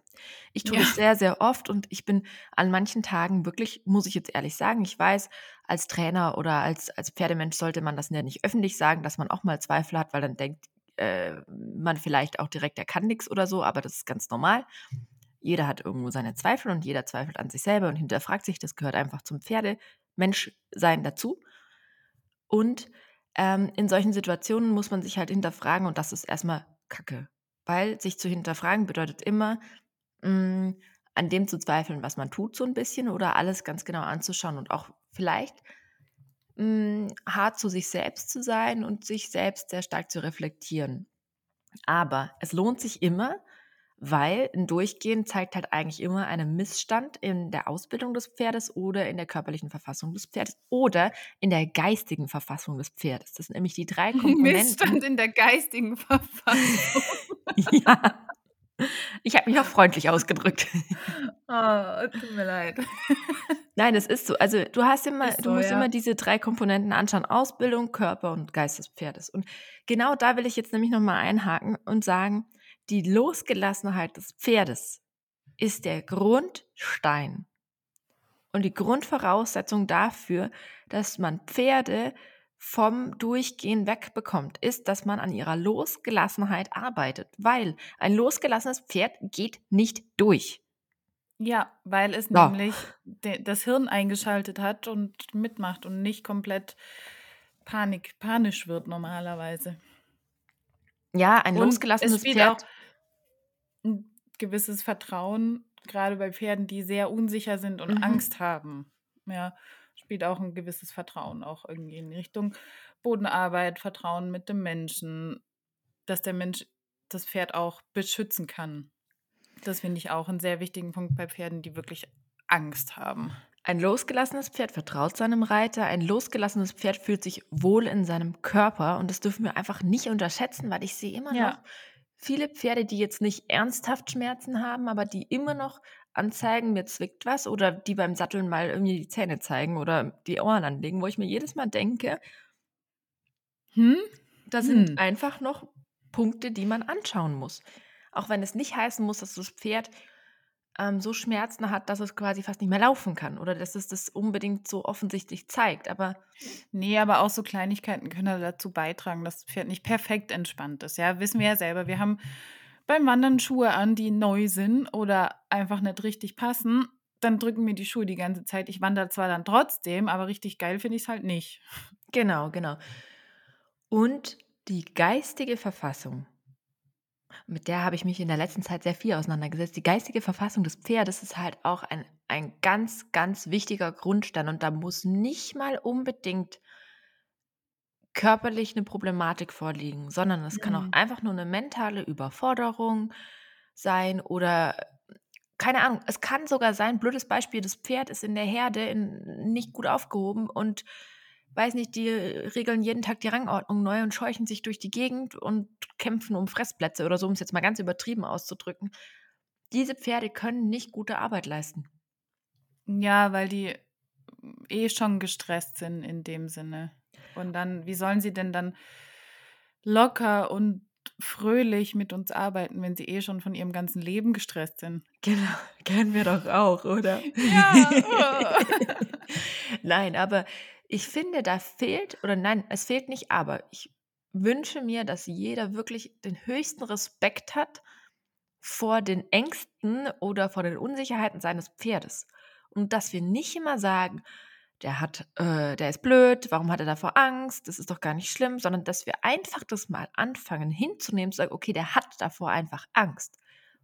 Ich tue Ja. das sehr, sehr oft und ich bin an manchen Tagen wirklich, muss ich jetzt ehrlich sagen, ich weiß, als Trainer oder als, als Pferdemensch sollte man das ja nicht öffentlich sagen, dass man auch mal Zweifel hat, weil dann denkt äh, man vielleicht auch direkt, er kann nichts oder so, aber das ist ganz normal. Jeder hat irgendwo seine Zweifel und jeder zweifelt an sich selber und hinterfragt sich. Das gehört einfach zum Pferdemenschsein dazu. Und ähm, in solchen Situationen muss man sich halt hinterfragen und das ist erstmal Kacke. Weil sich zu hinterfragen bedeutet immer, mh, an dem zu zweifeln, was man tut, so ein bisschen oder alles ganz genau anzuschauen und auch vielleicht mh, hart zu sich selbst zu sein und sich selbst sehr stark zu reflektieren. Aber es lohnt sich immer, weil ein Durchgehen zeigt halt eigentlich immer einen Missstand in der Ausbildung des Pferdes oder in der körperlichen Verfassung des Pferdes oder in der geistigen Verfassung des Pferdes. Das sind nämlich die drei Komponenten. Missstand in der geistigen Verfassung. ja. Ich habe mich auch freundlich ausgedrückt. Oh, tut mir leid. Nein, es ist so. Also du hast immer, Ist du so, musst ja. immer diese drei Komponenten anschauen: Ausbildung, Körper und Geist des Pferdes. Und genau da will ich jetzt nämlich nochmal einhaken und sagen, die Losgelassenheit des Pferdes ist der Grundstein und die Grundvoraussetzung dafür, dass man Pferde vom Durchgehen wegbekommt, ist, dass man an ihrer Losgelassenheit arbeitet, weil ein losgelassenes Pferd geht nicht durch. Ja, weil es So. nämlich das Hirn eingeschaltet hat und mitmacht und nicht komplett Panik panisch wird normalerweise. Ja, ein Und es losgelassenes spielt auch Pferd 'n gewisses Vertrauen, grade bei Pferden, die sehr unsicher sind und Mhm. Angst haben. Ja, spielt auch 'n gewisses Vertrauen auch irgendwie in Richtung Bodenarbeit, Vertrauen mit dem Menschen, dass der Mensch das Pferd auch beschützen kann. Das finde ich auch 'n sehr wichtigen Punkt bei Pferden, die wirklich Angst haben. Ein losgelassenes Pferd vertraut seinem Reiter. Ein losgelassenes Pferd fühlt sich wohl in seinem Körper. Und das dürfen wir einfach nicht unterschätzen, weil ich sehe immer noch Ja. viele Pferde, die jetzt nicht ernsthaft Schmerzen haben, aber die immer noch anzeigen, mir zwickt was oder die beim Satteln mal irgendwie die Zähne zeigen oder die Ohren anlegen, wo ich mir jedes Mal denke, Hm? da sind Hm. einfach noch Punkte, die man anschauen muss. Auch wenn es nicht heißen muss, dass das Pferd ähm, so Schmerzen hat, dass es quasi fast nicht mehr laufen kann oder dass es das unbedingt so offensichtlich zeigt. Aber Ne, aber auch so Kleinigkeiten können dazu beitragen, dass das Pferd nicht perfekt entspannt ist, ja? Wissen wir ja selber. Wir haben beim Wandern Schuhe an, die neu sind oder einfach nicht richtig passen. Dann drücken mir die Schuhe die ganze Zeit. Ich wandere zwar dann trotzdem, aber richtig geil finde ich's halt nicht. Genau, genau. Und die geistige Verfassung, mit der habe ich mich in der letzten Zeit sehr viel auseinandergesetzt. Die geistige Verfassung des Pferdes ist halt auch ein, ein ganz, ganz wichtiger Grundstein. Und da muss nicht mal unbedingt körperlich eine Problematik vorliegen, sondern es kann auch Mhm. einfach nur eine mentale Überforderung sein oder keine Ahnung. Es kann sogar sein, blödes Beispiel, das Pferd ist in der Herde in, nicht gut aufgehoben und weiß nicht, die regeln jeden Tag die Rangordnung neu und scheuchen sich durch die Gegend und kämpfen um Fressplätze oder so, um es jetzt mal ganz übertrieben auszudrücken. Diese Pferde können nicht gute Arbeit leisten. Ja, weil die eh schon gestresst sind in dem Sinne. Und dann wie sollen sie denn dann locker und fröhlich mit uns arbeiten, wenn sie eh schon von ihrem ganzen Leben gestresst sind? Genau, kennen wir doch auch, oder? Ja. Nein, aber ich finde, da fehlt, oder nein, es fehlt nicht, aber ich wünsche mir, dass jeder wirklich den höchsten Respekt hat vor den Ängsten oder vor den Unsicherheiten seines Pferdes. Und dass wir nicht immer sagen, der hat, äh, der ist blöd, warum hat er davor Angst? Das ist doch gar nicht schlimm, sondern dass wir einfach das mal anfangen hinzunehmen, zu sagen, okay, der hat davor einfach Angst.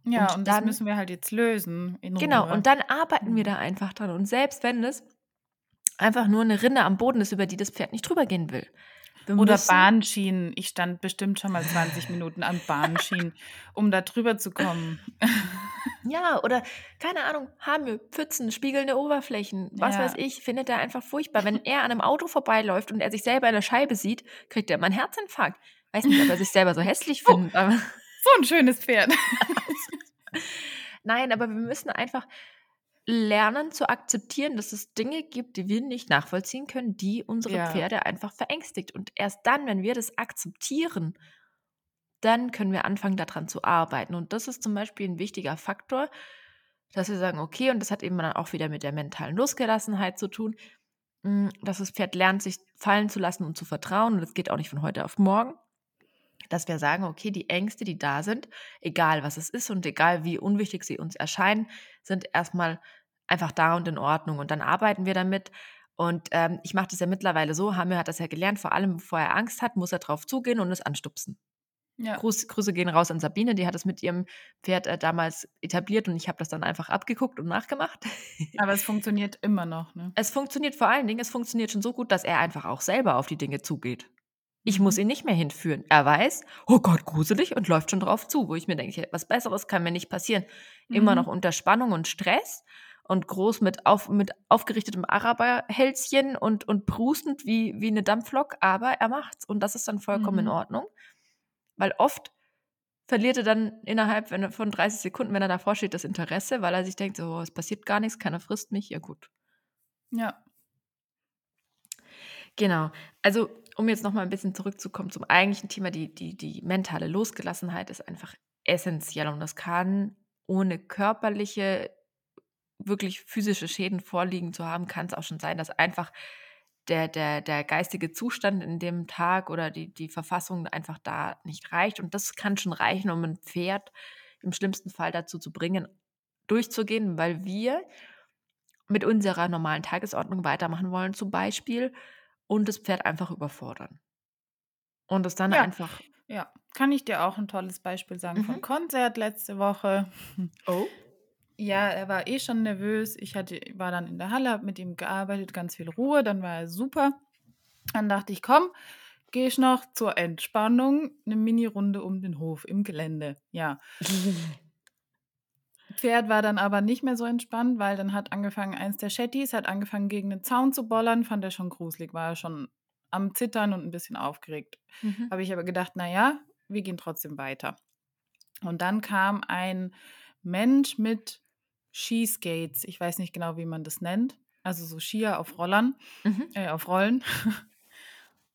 Ja, Und und das dann müssen wir halt jetzt lösen Genau, Ruhe. und dann arbeiten wir Mhm. da einfach dran. Und selbst wenn es einfach nur eine Rinne am Boden ist, über die das Pferd nicht drüber gehen will. Wir Oder müssen Bahnschienen. Ich stand bestimmt schon mal 20 Minuten an Bahnschienen, um da drüber zu kommen. Ja, oder keine Ahnung, Haarmüll, Pfützen, spiegelnde Oberflächen, was weiß Ja. ich, findet er einfach furchtbar. Wenn er an einem Auto vorbeiläuft und er sich selber in der Scheibe sieht, kriegt er immer einen Herzinfarkt. Weiß nicht, ob er sich selber so hässlich Oh, findet, aber so ein schönes Pferd. nein, aber wir müssen einfach lernen zu akzeptieren, dass es Dinge gibt, die wir nicht nachvollziehen können, die unsere Ja. Pferde einfach verängstigt. Und erst dann, wenn wir das akzeptieren, dann können wir anfangen, daran zu arbeiten. Und das ist zum Beispiel ein wichtiger Faktor, dass wir sagen, okay, und das hat eben dann auch wieder mit der mentalen Losgelassenheit zu tun, mm, dass das Pferd lernt, sich fallen zu lassen und zu vertrauen. Und das geht auch nicht von heute auf morgen. Dass wir sagen, okay, die Ängste, die da sind, egal was es ist und egal wie unwichtig sie uns erscheinen, sind erstmal einfach da und in Ordnung. Und dann arbeiten wir damit. Und ähm, ich mache das ja mittlerweile so, Hamir hat das ja gelernt, vor allem bevor er Angst hat, muss er drauf zugehen und es anstupsen. Ja. Gruß, Grüße gehen raus an Sabine, die hat es mit ihrem Pferd äh, damals etabliert und ich habe das dann einfach abgeguckt und nachgemacht. Aber es funktioniert immer noch, ne? es funktioniert vor allen Dingen, es funktioniert schon so gut, dass er einfach auch selber auf die Dinge zugeht. Ich muss Mhm. ihn nicht mehr hinführen. Er weiß, oh Gott, gruselig und läuft schon drauf zu, wo ich mir denke, was Besseres kann mir nicht passieren. Immer noch Mhm. unter Spannung und Stress und groß mit, auf, mit aufgerichtetem Araberhälschen und, und prustend wie, wie eine Dampflok, aber er macht's und das ist dann vollkommen in Mhm. Ordnung. Weil oft verliert er dann innerhalb er, von 30 Sekunden, wenn er davor steht, das Interesse, weil er sich denkt, so, es passiert gar nichts, keiner frisst mich, ja gut. Ja. Genau. Also, um jetzt noch mal ein bisschen zurückzukommen zum eigentlichen Thema, die, die, die mentale Losgelassenheit ist einfach essentiell und das kann ohne körperliche, wirklich physische Schäden vorliegen zu haben, kann es auch schon sein, dass einfach der, der, der geistige Zustand in dem Tag oder die, die Verfassung einfach da nicht reicht. Und das kann schon reichen, um ein Pferd im schlimmsten Fall dazu zu bringen, durchzugehen, weil wir mit unserer normalen Tagesordnung weitermachen wollen, zum Beispiel, und das Pferd einfach überfordern. Und es dann Ja. einfach. Ja. Kann ich dir auch ein tolles Beispiel sagen vom Mhm. Konzert letzte Woche. Oh. Ja, er war eh schon nervös. Ich hatte, war dann in der Halle, habe mit ihm gearbeitet, ganz viel Ruhe, dann war er super. Dann dachte ich, komm, gehe ich noch zur Entspannung eine Mini-Runde um den Hof im Gelände. Ja. Pferd war dann aber nicht mehr so entspannt, weil dann hat angefangen, eins der Shetties hat angefangen gegen den Zaun zu bollern, fand er schon gruselig, war er schon am Zittern und ein bisschen aufgeregt. Mhm. Habe ich aber gedacht, naja, wir gehen trotzdem weiter. Und dann kam ein Mensch mit Skiskates. Ich weiß nicht genau, wie man das nennt. Also so Skier auf Rollern, Mhm. äh, auf Rollen.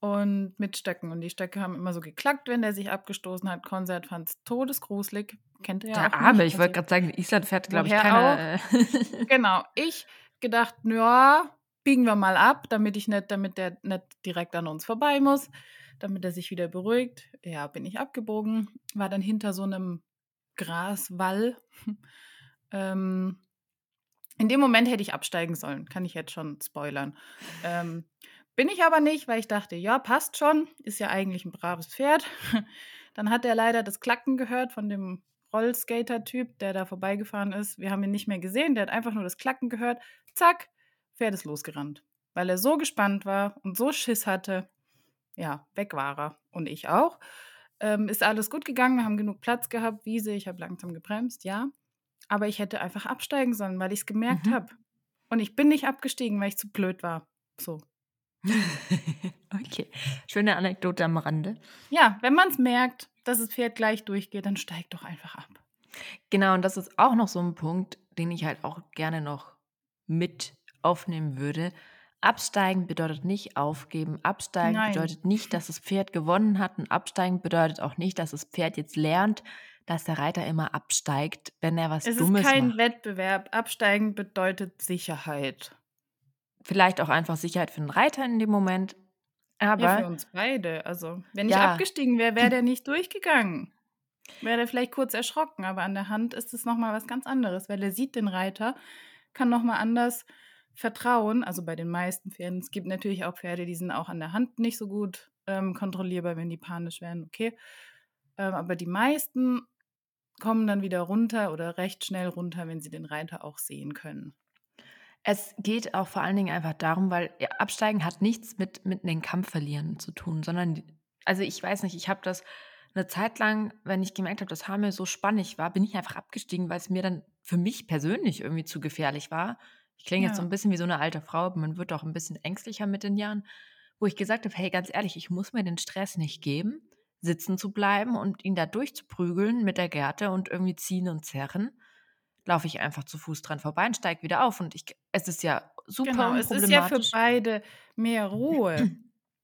Und mit Stöcken. Und die Stöcke haben immer so geklackt, wenn der sich abgestoßen hat. Konzert fand es todesgruselig. Kennt ihr ja Der auch Arme, nicht. ich wollte gerade sagen, Island fährt, glaube ich, woher keiner. äh, genau. Ich gedacht, ja, biegen wir mal ab, damit ich nicht, damit der nicht direkt an uns vorbei muss, damit er sich wieder beruhigt. Ja, bin ich abgebogen, war dann hinter so einem Graswall. ähm, in dem Moment hätte ich absteigen sollen, kann ich jetzt schon spoilern. Ähm, bin ich aber nicht, weil ich dachte, ja, passt schon, ist ja eigentlich ein braves Pferd. Dann hat er leider das Klacken gehört von dem Rollskater-Typ, der da vorbeigefahren ist. Wir haben ihn nicht mehr gesehen, der hat einfach nur das Klacken gehört. Zack, Pferd ist losgerannt. Weil er so gespannt war und so Schiss hatte. Ja, weg war er. Und ich auch. Ähm, ist alles gut gegangen, wir haben genug Platz gehabt, Wiese, ich habe langsam gebremst, ja. Aber ich hätte einfach absteigen sollen, weil ich es gemerkt Mhm. habe. Und ich bin nicht abgestiegen, weil ich zu blöd war. So. okay. Schöne Anekdote am Rande. Ja, wenn man es merkt, dass das Pferd gleich durchgeht, dann steigt doch einfach ab. Genau, und das ist auch noch so ein Punkt, den ich halt auch gerne noch mit aufnehmen würde. Absteigen bedeutet nicht aufgeben. Absteigen Nein. bedeutet nicht, dass das Pferd gewonnen hat. Und absteigen bedeutet auch nicht, dass das Pferd jetzt lernt, dass der Reiter immer absteigt, wenn er was Es Dummes ist kein macht. Wettbewerb. Absteigen bedeutet Sicherheit. Vielleicht auch einfach Sicherheit für den Reiter in dem Moment. Ja, für Aber uns beide. Also, wenn ich ja, abgestiegen wäre, wäre der nicht durchgegangen. Wäre der vielleicht kurz erschrocken, aber an der Hand ist es nochmal was ganz anderes, weil er sieht den Reiter, kann nochmal anders vertrauen, also bei den meisten Pferden. Es gibt natürlich auch Pferde, die sind auch an der Hand nicht so gut ähm, kontrollierbar, wenn die panisch werden, okay. Ähm, aber die meisten kommen dann wieder runter oder recht schnell runter, wenn sie den Reiter auch sehen können. Es geht auch vor allen Dingen einfach darum, weil Absteigen hat nichts mit, mit den Kampf verlieren zu tun, sondern, also ich weiß nicht, ich habe das eine Zeit lang, wenn ich gemerkt habe, dass Hamel so spannend war, bin ich einfach abgestiegen, weil es mir dann für mich persönlich irgendwie zu gefährlich war. Ich klinge jetzt so ein bisschen wie so eine alte Frau, aber man wird auch ein bisschen ängstlicher mit den Jahren, wo ich gesagt habe, hey, ganz ehrlich, ich muss mir den Stress nicht geben, sitzen zu bleiben und ihn da durchzuprügeln mit der Gerte und irgendwie ziehen und zerren. Laufe ich einfach zu Fuß dran vorbei und steige wieder auf. Und ich, es ist ja super Genau, es ist ja für beide mehr Ruhe.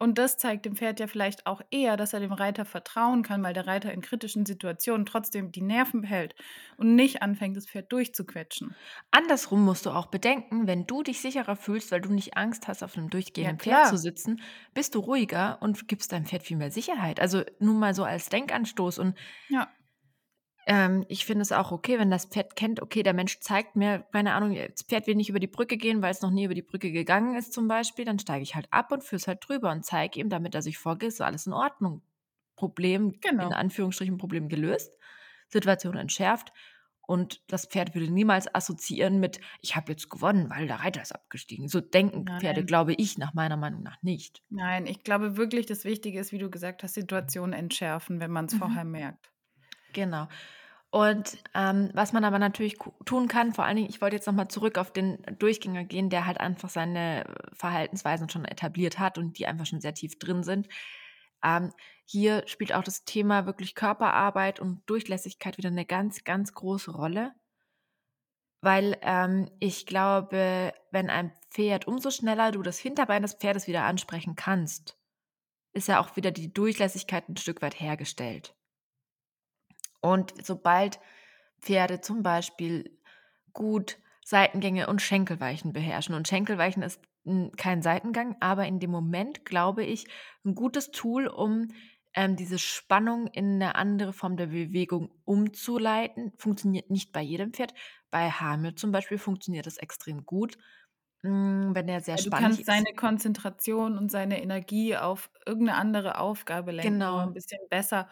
Und das zeigt dem Pferd ja vielleicht auch eher, dass er dem Reiter vertrauen kann, weil der Reiter in kritischen Situationen trotzdem die Nerven behält und nicht anfängt, das Pferd durchzuquetschen. Andersrum musst du auch bedenken, wenn du dich sicherer fühlst, weil du nicht Angst hast, auf einem durchgehenden ja, Pferd zu sitzen, bist du ruhiger und gibst deinem Pferd viel mehr Sicherheit. Also nun mal so als Denkanstoß. Und ja. Ähm, ich finde es auch okay, wenn das Pferd kennt, okay, der Mensch zeigt mir, keine Ahnung, das Pferd will nicht über die Brücke gehen, weil es noch nie über die Brücke gegangen ist zum Beispiel, dann steige ich halt ab und führe es halt drüber und zeige ihm, damit er sich vorgeht, so alles in Ordnung. Problem, genau. in Anführungsstrichen Problem gelöst, Situation entschärft und das Pferd würde niemals assoziieren mit, ich habe jetzt gewonnen, weil der Reiter ist abgestiegen. So denken Nein. Pferde, glaube ich, nach meiner Meinung nach nicht. Nein, ich glaube wirklich, das Wichtige ist, wie du gesagt hast, Situation entschärfen, wenn man es mhm. vorher merkt. Genau. Und ähm, was man aber natürlich tun kann, vor allen Dingen, ich wollte jetzt nochmal zurück auf den Durchgänger gehen, der halt einfach seine Verhaltensweisen schon etabliert hat und die einfach schon sehr tief drin sind. Ähm, hier spielt auch das Thema wirklich Körperarbeit und Durchlässigkeit wieder eine ganz, ganz große Rolle. Weil ähm, ich glaube, wenn ein Pferd, umso schneller du das Hinterbein des Pferdes wieder ansprechen kannst, ist ja auch wieder die Durchlässigkeit ein Stück weit hergestellt. Und sobald Pferde zum Beispiel gut Seitengänge und Schenkelweichen beherrschen, und Schenkelweichen ist kein Seitengang, aber in dem Moment, glaube ich, ein gutes Tool, um ähm, diese Spannung in eine andere Form der Bewegung umzuleiten. Funktioniert nicht bei jedem Pferd. Bei Hamel zum Beispiel funktioniert das extrem gut, hm, wenn er sehr ja, spannend ist. Du kannst seine Konzentration und seine Energie auf irgendeine andere Aufgabe lenken, genau. ein bisschen besser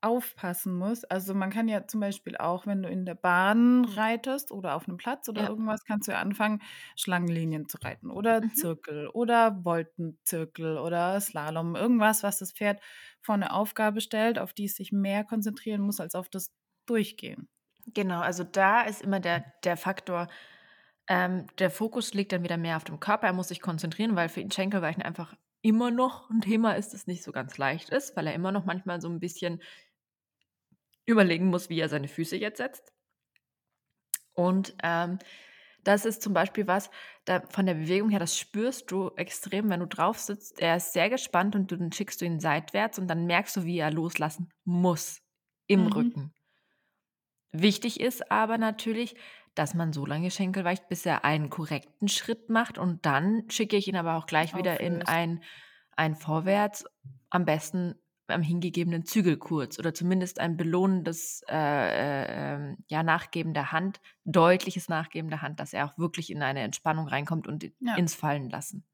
aufpassen muss. Also, man kann ja zum Beispiel auch, wenn du in der Bahn reitest oder auf einem Platz oder Ja. irgendwas, kannst du ja anfangen, Schlangenlinien zu reiten oder Mhm. Zirkel oder Voltenzirkel oder Slalom. Irgendwas, was das Pferd vor eine Aufgabe stellt, auf die es sich mehr konzentrieren muss als auf das Durchgehen. Genau, also da ist immer der der Faktor ähm, der Fokus liegt dann wieder mehr auf dem Körper. Er muss sich konzentrieren, weil für ihn Schenkelweichen einfach immer noch ein Thema ist, das nicht so ganz leicht ist, weil er immer noch manchmal so ein bisschen überlegen muss, wie er seine Füße jetzt setzt. Und ähm, das ist zum Beispiel was, da von der Bewegung her, das spürst du extrem, wenn du drauf sitzt. Er ist sehr gespannt und dann schickst du ihn seitwärts und dann merkst du, wie er loslassen muss im mhm. Rücken. Wichtig ist aber natürlich, dass man so lange Schenkel weicht, bis er einen korrekten Schritt macht und dann schicke ich ihn aber auch gleich wieder in ein, ein Vorwärts, am besten am hingegebenen Zügel kurz oder zumindest ein belohnendes, äh, äh, ähm, ja, Nachgeben der Hand, deutliches Nachgeben der Hand, dass er auch wirklich in eine Entspannung reinkommt und ja. ins Fallen lassen.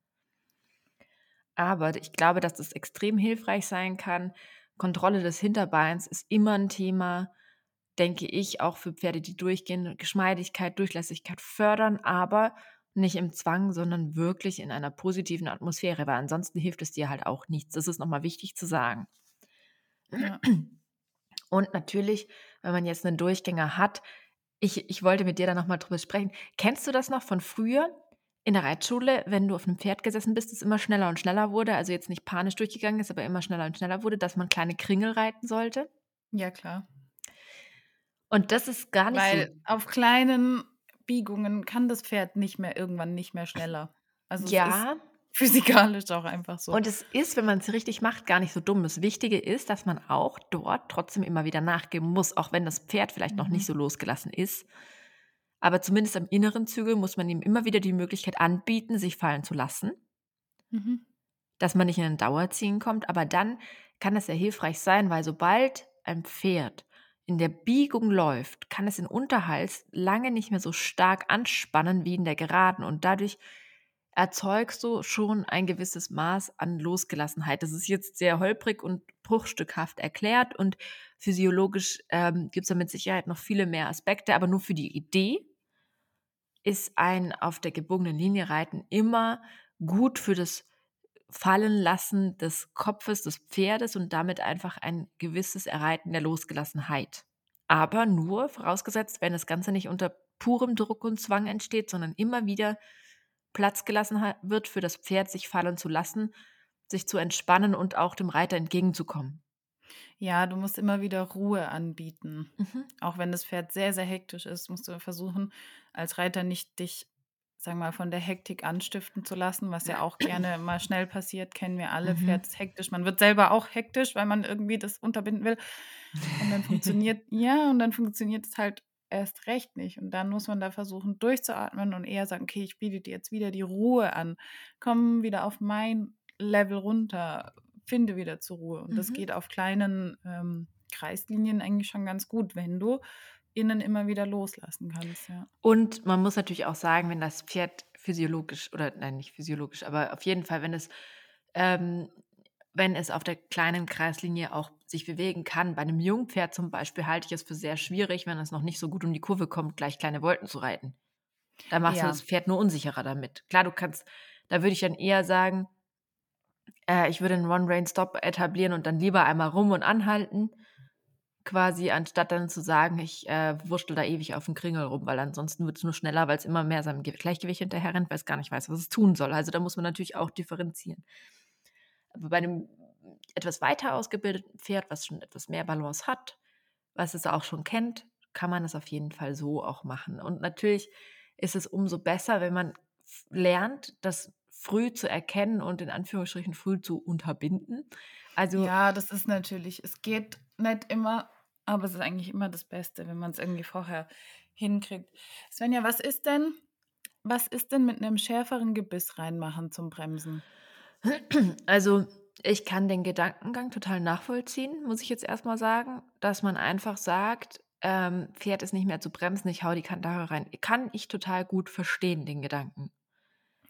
Aber ich glaube, dass das extrem hilfreich sein kann. Kontrolle des Hinterbeins ist immer ein Thema, denke ich, auch für Pferde, die durchgehen, Geschmeidigkeit, Durchlässigkeit fördern, aber nicht im Zwang, sondern wirklich in einer positiven Atmosphäre, weil ansonsten hilft es dir halt auch nichts. Das ist nochmal wichtig zu sagen. Ja. Und natürlich, wenn man jetzt einen Durchgänger hat, ich, ich wollte mit dir da nochmal drüber sprechen. Kennst du das noch von früher in der Reitschule, wenn du auf einem Pferd gesessen bist, es immer schneller und schneller wurde, also jetzt nicht panisch durchgegangen ist, aber immer schneller und schneller wurde, dass man kleine Kringel reiten sollte? Ja, klar. Und das ist gar nicht Weil so. auf kleinen Biegungen kann das Pferd nicht mehr irgendwann nicht mehr schneller. Also ja, physikalisch auch einfach so. Und es ist, wenn man es richtig macht, gar nicht so dumm. Das Wichtige ist, dass man auch dort trotzdem immer wieder nachgeben muss, auch wenn das Pferd vielleicht mhm. noch nicht mhm. so losgelassen ist. Aber zumindest am inneren Zügel muss man ihm immer wieder die Möglichkeit anbieten, sich fallen zu lassen. Mhm. Dass man nicht in ein Dauerziehen kommt. Aber dann kann es sehr hilfreich sein, weil sobald ein Pferd in der Biegung läuft, kann es den Unterhals lange nicht mehr so stark anspannen wie in der Geraden und dadurch erzeugst du schon ein gewisses Maß an Losgelassenheit. Das ist jetzt sehr holprig und bruchstückhaft erklärt und physiologisch ähm, gibt es da mit Sicherheit noch viele mehr Aspekte, aber nur für die Idee ist ein auf der gebogenen Linie reiten immer gut für das Fallenlassen des Kopfes des Pferdes und damit einfach ein gewisses Erreiten der Losgelassenheit. Aber nur vorausgesetzt, wenn das Ganze nicht unter purem Druck und Zwang entsteht, sondern immer wieder Platz gelassen wird für das Pferd, sich fallen zu lassen, sich zu entspannen und auch dem Reiter entgegenzukommen. Ja, du musst immer wieder Ruhe anbieten. Mhm. Auch wenn das Pferd sehr, sehr hektisch ist, musst du versuchen, als Reiter nicht dich, sag mal, von der Hektik anstiften zu lassen, was ja auch gerne mal schnell passiert, kennen wir alle. Mhm. Pferd ist hektisch. Man wird selber auch hektisch, weil man irgendwie das unterbinden will. Und dann funktioniert, ja, und dann funktioniert es halt erst recht nicht. Und dann muss man da versuchen, durchzuatmen und eher sagen, okay, ich biete dir jetzt wieder die Ruhe an. Komm wieder auf mein Level runter, finde wieder zur Ruhe. Und mhm. das geht auf kleinen ähm, Kreislinien eigentlich schon ganz gut, wenn du innen immer wieder loslassen kannst. Ja. Und man muss natürlich auch sagen, wenn das Pferd physiologisch, oder nein, nicht physiologisch, aber auf jeden Fall, wenn es ähm, wenn es auf der kleinen Kreislinie auch sich bewegen kann. Bei einem Jungpferd zum Beispiel halte ich es für sehr schwierig, wenn es noch nicht so gut um die Kurve kommt, gleich kleine Wolken zu reiten. Da machst ja. du das Pferd nur unsicherer damit. Klar, du kannst, da würde ich dann eher sagen, äh, ich würde einen One-Rain-Stop etablieren und dann lieber einmal rum und anhalten, quasi, anstatt dann zu sagen, ich äh, wurschtel da ewig auf dem Kringel rum, weil ansonsten wird es nur schneller, weil es immer mehr seinem Gleichgewicht hinterher rennt, weil es gar nicht weiß, was es tun soll. Also da muss man natürlich auch differenzieren. Aber bei einem etwas weiter ausgebildeten Pferd, was schon etwas mehr Balance hat, was es auch schon kennt, kann man es auf jeden Fall so auch machen. Und natürlich ist es umso besser, wenn man lernt, das früh zu erkennen und in Anführungsstrichen früh zu unterbinden. Also ja, das ist natürlich, es geht nicht immer, aber es ist eigentlich immer das Beste, wenn man es irgendwie vorher hinkriegt. Svenja, was ist denn, was ist denn mit einem schärferen Gebiss reinmachen zum Bremsen? Also, ich kann den Gedankengang total nachvollziehen, muss ich jetzt erstmal sagen, dass man einfach sagt, ähm, Pferd ist nicht mehr zu bremsen, ich hau die Kandare rein. Kann ich total gut verstehen, den Gedanken.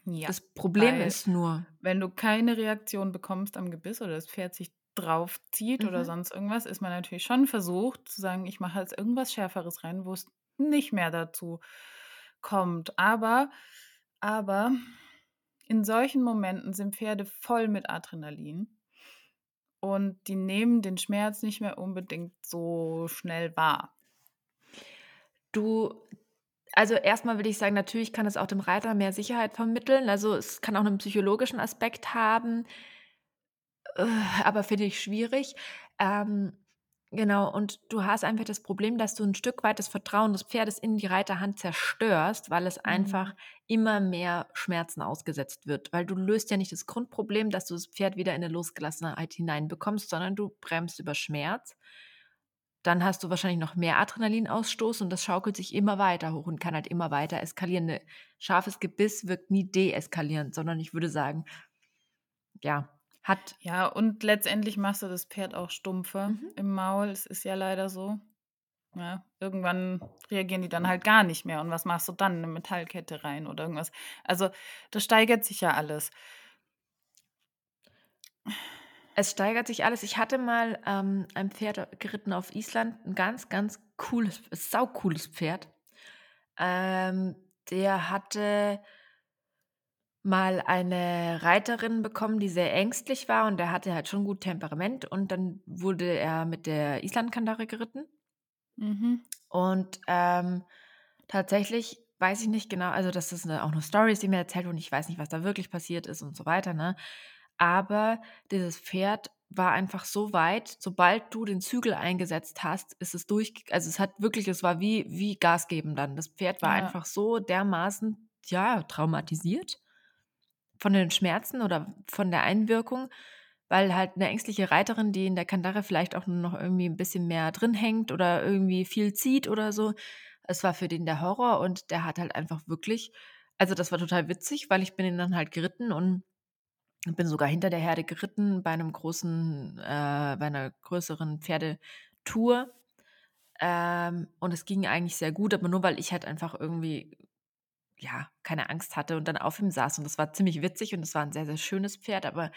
Ja, Das Problem ist nur wenn du keine Reaktion bekommst am Gebiss oder das Pferd sich drauf zieht oder mhm. sonst irgendwas, ist man natürlich schon versucht zu sagen, ich mache jetzt irgendwas Schärferes rein, wo es nicht mehr dazu kommt. Aber, aber in solchen Momenten sind Pferde voll mit Adrenalin und die nehmen den Schmerz nicht mehr unbedingt so schnell wahr. Du, also erstmal will ich sagen, natürlich kann es auch dem Reiter mehr Sicherheit vermitteln. Also es kann auch einen psychologischen Aspekt haben, äh, aber finde ich schwierig. Ähm, Genau, und du hast einfach das Problem, dass du ein Stück weit das Vertrauen des Pferdes in die Reiterhand zerstörst, weil es mhm. einfach immer mehr Schmerzen ausgesetzt wird. Weil du löst ja nicht das Grundproblem, dass du das Pferd wieder in eine Losgelassenheit hineinbekommst, sondern du bremst über Schmerz. Dann hast du wahrscheinlich noch mehr Adrenalinausstoß und das schaukelt sich immer weiter hoch und kann halt immer weiter eskalieren. Ein scharfes Gebiss wirkt nie deeskalierend, sondern ich würde sagen, ja, hat. Ja, und letztendlich machst du das Pferd auch stumpfer mhm. im Maul. Es ist ja leider so. Ja, irgendwann reagieren die dann halt gar nicht mehr. Und was machst du dann? Eine Metallkette rein oder irgendwas. Also, das steigert sich ja alles. Es steigert sich alles. Ich hatte mal ähm, ein Pferd geritten auf Island, ein ganz, ganz cooles, saucooles Pferd. Ähm, der hatte mal eine Reiterin bekommen, die sehr ängstlich war und der hatte halt schon gut Temperament und dann wurde er mit der Islandkandare geritten. Mhm. Und ähm, tatsächlich weiß ich nicht genau, also das ist eine, auch nur Stories, die mir erzählt und ich weiß nicht, was da wirklich passiert ist und so weiter, ne? Aber dieses Pferd war einfach so weit, sobald du den Zügel eingesetzt hast, ist es durch, also es hat wirklich, es war wie, wie Gas geben dann. Das Pferd war ja. einfach so dermaßen, ja, traumatisiert von den Schmerzen oder von der Einwirkung, weil halt eine ängstliche Reiterin, die in der Kandare vielleicht auch nur noch irgendwie ein bisschen mehr drin hängt oder irgendwie viel zieht oder so, es war für den der Horror und der hat halt einfach wirklich, also das war total witzig, weil ich bin ihn dann halt geritten und bin sogar hinter der Herde geritten bei einem großen, äh, bei einer größeren Pferdetour. Ähm, und es ging eigentlich sehr gut, aber nur weil ich halt einfach irgendwie, ja, keine Angst hatte und dann auf ihm saß. Und das war ziemlich witzig und es war ein sehr, sehr schönes Pferd, aber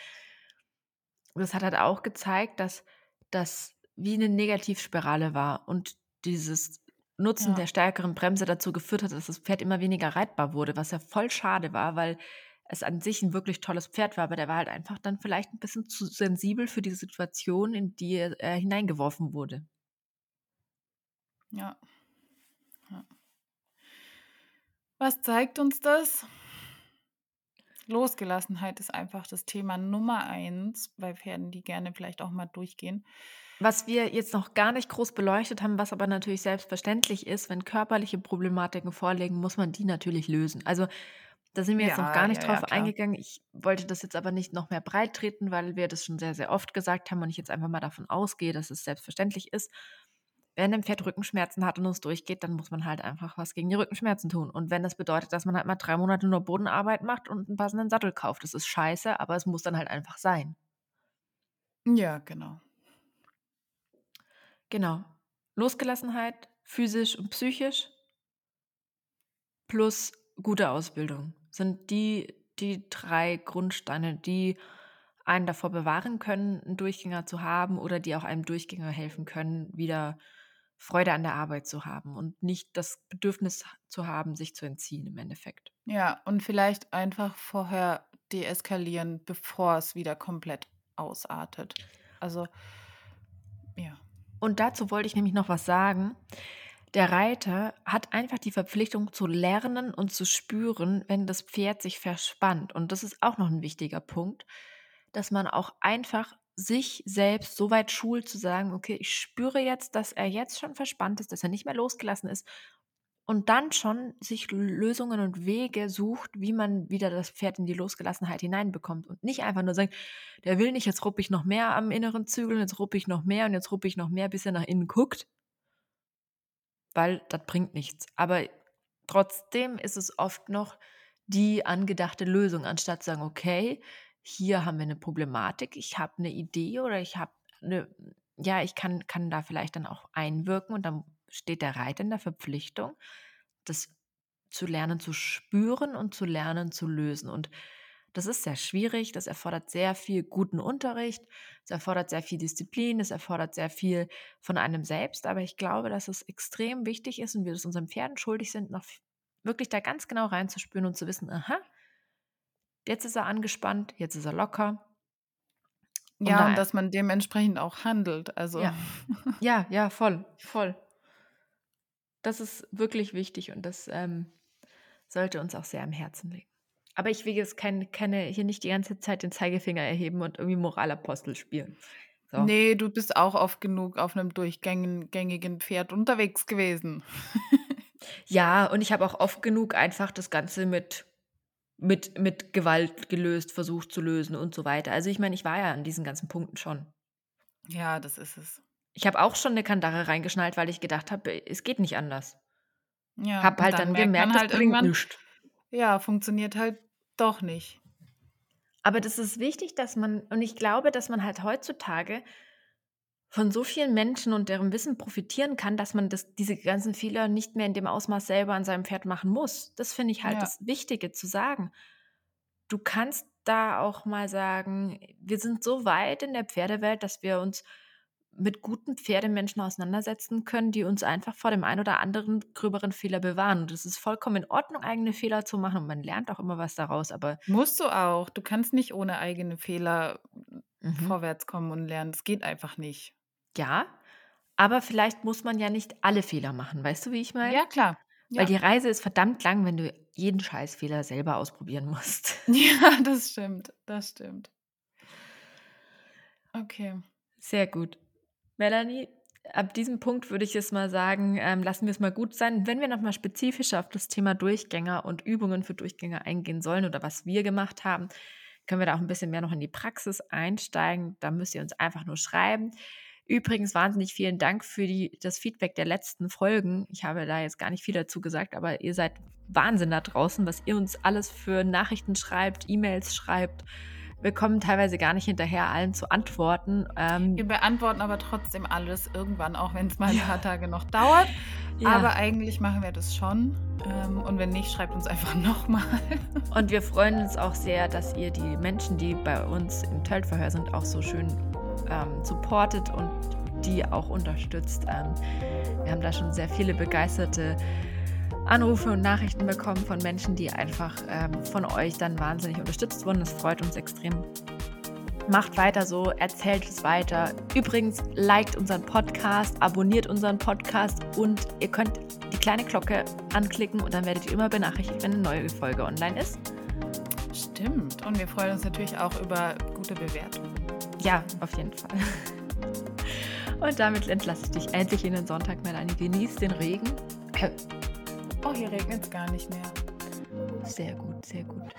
das hat halt auch gezeigt, dass das wie eine Negativspirale war und dieses Nutzen Ja. der stärkeren Bremse dazu geführt hat, dass das Pferd immer weniger reitbar wurde, was ja voll schade war, weil es an sich ein wirklich tolles Pferd war, aber der war halt einfach dann vielleicht ein bisschen zu sensibel für die Situation, in die er äh, hineingeworfen wurde. Ja. Was zeigt uns das? Losgelassenheit ist einfach das Thema Nummer eins bei Pferden, die gerne vielleicht auch mal durchgehen. Was wir jetzt noch gar nicht groß beleuchtet haben, was aber natürlich selbstverständlich ist, wenn körperliche Problematiken vorliegen, muss man die natürlich lösen. Also da sind wir jetzt noch Ja, gar nicht ja, ja, drauf klar. eingegangen. Ich wollte das jetzt aber nicht noch mehr breit treten, weil wir das schon sehr, sehr oft gesagt haben und ich jetzt einfach mal davon ausgehe, dass es selbstverständlich ist. Wenn ein Pferd Rückenschmerzen hat und es durchgeht, dann muss man halt einfach was gegen die Rückenschmerzen tun. Und wenn das bedeutet, dass man halt mal drei Monate nur Bodenarbeit macht und einen passenden Sattel kauft, das ist scheiße, aber es muss dann halt einfach sein. Ja, genau. Genau. Losgelassenheit, physisch und psychisch, plus gute Ausbildung sind die, die drei Grundsteine, die einen davor bewahren können, einen Durchgänger zu haben oder die auch einem Durchgänger helfen können, wieder Freude an der Arbeit zu haben und nicht das Bedürfnis zu haben, sich zu entziehen im Endeffekt. Ja, und vielleicht einfach vorher deeskalieren, bevor es wieder komplett ausartet. Also, ja. Und dazu wollte ich nämlich noch was sagen. Der Reiter hat einfach die Verpflichtung zu lernen und zu spüren, wenn das Pferd sich verspannt. Und das ist auch noch ein wichtiger Punkt, dass man auch einfach sich selbst so weit schult zu sagen, okay, ich spüre jetzt, dass er jetzt schon verspannt ist, dass er nicht mehr losgelassen ist und dann schon sich Lösungen und Wege sucht, wie man wieder das Pferd in die Losgelassenheit hineinbekommt und nicht einfach nur sagt, der will nicht, jetzt ruppe ich noch mehr am inneren Zügel, jetzt ruppe ich noch mehr und jetzt ruppe ich noch mehr, bis er nach innen guckt, weil das bringt nichts. Aber trotzdem ist es oft noch die angedachte Lösung, anstatt zu sagen, okay, hier haben wir eine Problematik, ich habe eine Idee oder ich habe eine, ja, ich kann, kann da vielleicht dann auch einwirken und dann steht der Reiter in der Verpflichtung, das zu lernen zu spüren und zu lernen zu lösen. Und das ist sehr schwierig, das erfordert sehr viel guten Unterricht, es erfordert sehr viel Disziplin, es erfordert sehr viel von einem selbst, aber ich glaube, dass es extrem wichtig ist und wir es unseren Pferden schuldig sind, noch wirklich da ganz genau reinzuspüren und zu wissen, aha, jetzt ist er angespannt, jetzt ist er locker. Ja, da- und dass man dementsprechend auch handelt. Also, Ja. Ja, ja, voll, voll. Das ist wirklich wichtig und das ähm, sollte uns auch sehr am Herzen liegen. Aber ich will jetzt keine, keine, hier nicht die ganze Zeit den Zeigefinger erheben und irgendwie Moralapostel spielen. So. nee, du bist auch oft genug auf einem durchgängigen Pferd unterwegs gewesen. Ja, und ich habe auch oft genug einfach das Ganze mit, mit, mit Gewalt gelöst, versucht zu lösen und so weiter. Also ich meine, ich war ja an diesen ganzen Punkten schon. Ja, das ist es. Ich habe auch schon eine Kandare reingeschnallt, weil ich gedacht habe, es geht nicht anders. Ja, Hab halt dann, man gemerkt, das halt bringt irgendwann, nichts. ja, funktioniert halt doch nicht. Aber das ist wichtig, dass man, und ich glaube, dass man halt heutzutage von so vielen Menschen und deren Wissen profitieren kann, dass man das, diese ganzen Fehler nicht mehr in dem Ausmaß selber an seinem Pferd machen muss. Das finde ich halt Ja. das Wichtige zu sagen. Du kannst da auch mal sagen, wir sind so weit in der Pferdewelt, dass wir uns mit guten Pferdemenschen auseinandersetzen können, die uns einfach vor dem einen oder anderen gröberen Fehler bewahren. Und es ist vollkommen in Ordnung, eigene Fehler zu machen. Und man lernt auch immer was daraus. Aber Musst du auch. Du kannst nicht ohne eigene Fehler mhm. vorwärts kommen und lernen. Das geht einfach nicht. Ja, aber vielleicht muss man ja nicht alle Fehler machen. Weißt du, wie ich meine? Ja, klar. Ja. Weil die Reise ist verdammt lang, wenn du jeden Scheißfehler selber ausprobieren musst. ja, das stimmt. Das stimmt. Okay. Sehr gut. Melanie, ab diesem Punkt würde ich jetzt mal sagen, ähm, lassen wir es mal gut sein. Wenn wir nochmal spezifischer auf das Thema Durchgänger und Übungen für Durchgänger eingehen sollen oder was wir gemacht haben, können wir da auch ein bisschen mehr noch in die Praxis einsteigen. Da müsst ihr uns einfach nur schreiben. Übrigens wahnsinnig vielen Dank für die, das Feedback der letzten Folgen. Ich habe da jetzt gar nicht viel dazu gesagt, aber ihr seid Wahnsinn da draußen, was ihr uns alles für Nachrichten schreibt, E-Mails schreibt, wir kommen teilweise gar nicht hinterher, allen zu antworten. Ähm, wir beantworten aber trotzdem alles irgendwann, auch wenn es mal ein paar Tage noch dauert. Ja. Aber eigentlich machen wir das schon. Ähm, und wenn nicht, schreibt uns einfach nochmal. Und wir freuen uns auch sehr, dass ihr die Menschen, die bei uns im Teltverhör sind, auch so schön ähm, supportet und die auch unterstützt. Ähm, wir haben da schon sehr viele begeisterte Anrufe und Nachrichten bekommen von Menschen, die einfach ähm, von euch dann wahnsinnig unterstützt wurden. Das freut uns extrem. Macht weiter so, erzählt es weiter. Übrigens, liked unseren Podcast, abonniert unseren Podcast und ihr könnt die kleine Glocke anklicken und dann werdet ihr immer benachrichtigt, wenn eine neue Folge online ist. Stimmt. Und wir freuen uns natürlich auch über gute Bewertungen. Ja, auf jeden Fall. Und damit entlasse ich dich endlich in den Sonntag, Melanie. Genieß den Regen. Oh, hier regnet es gar nicht mehr. Sehr gut, sehr gut.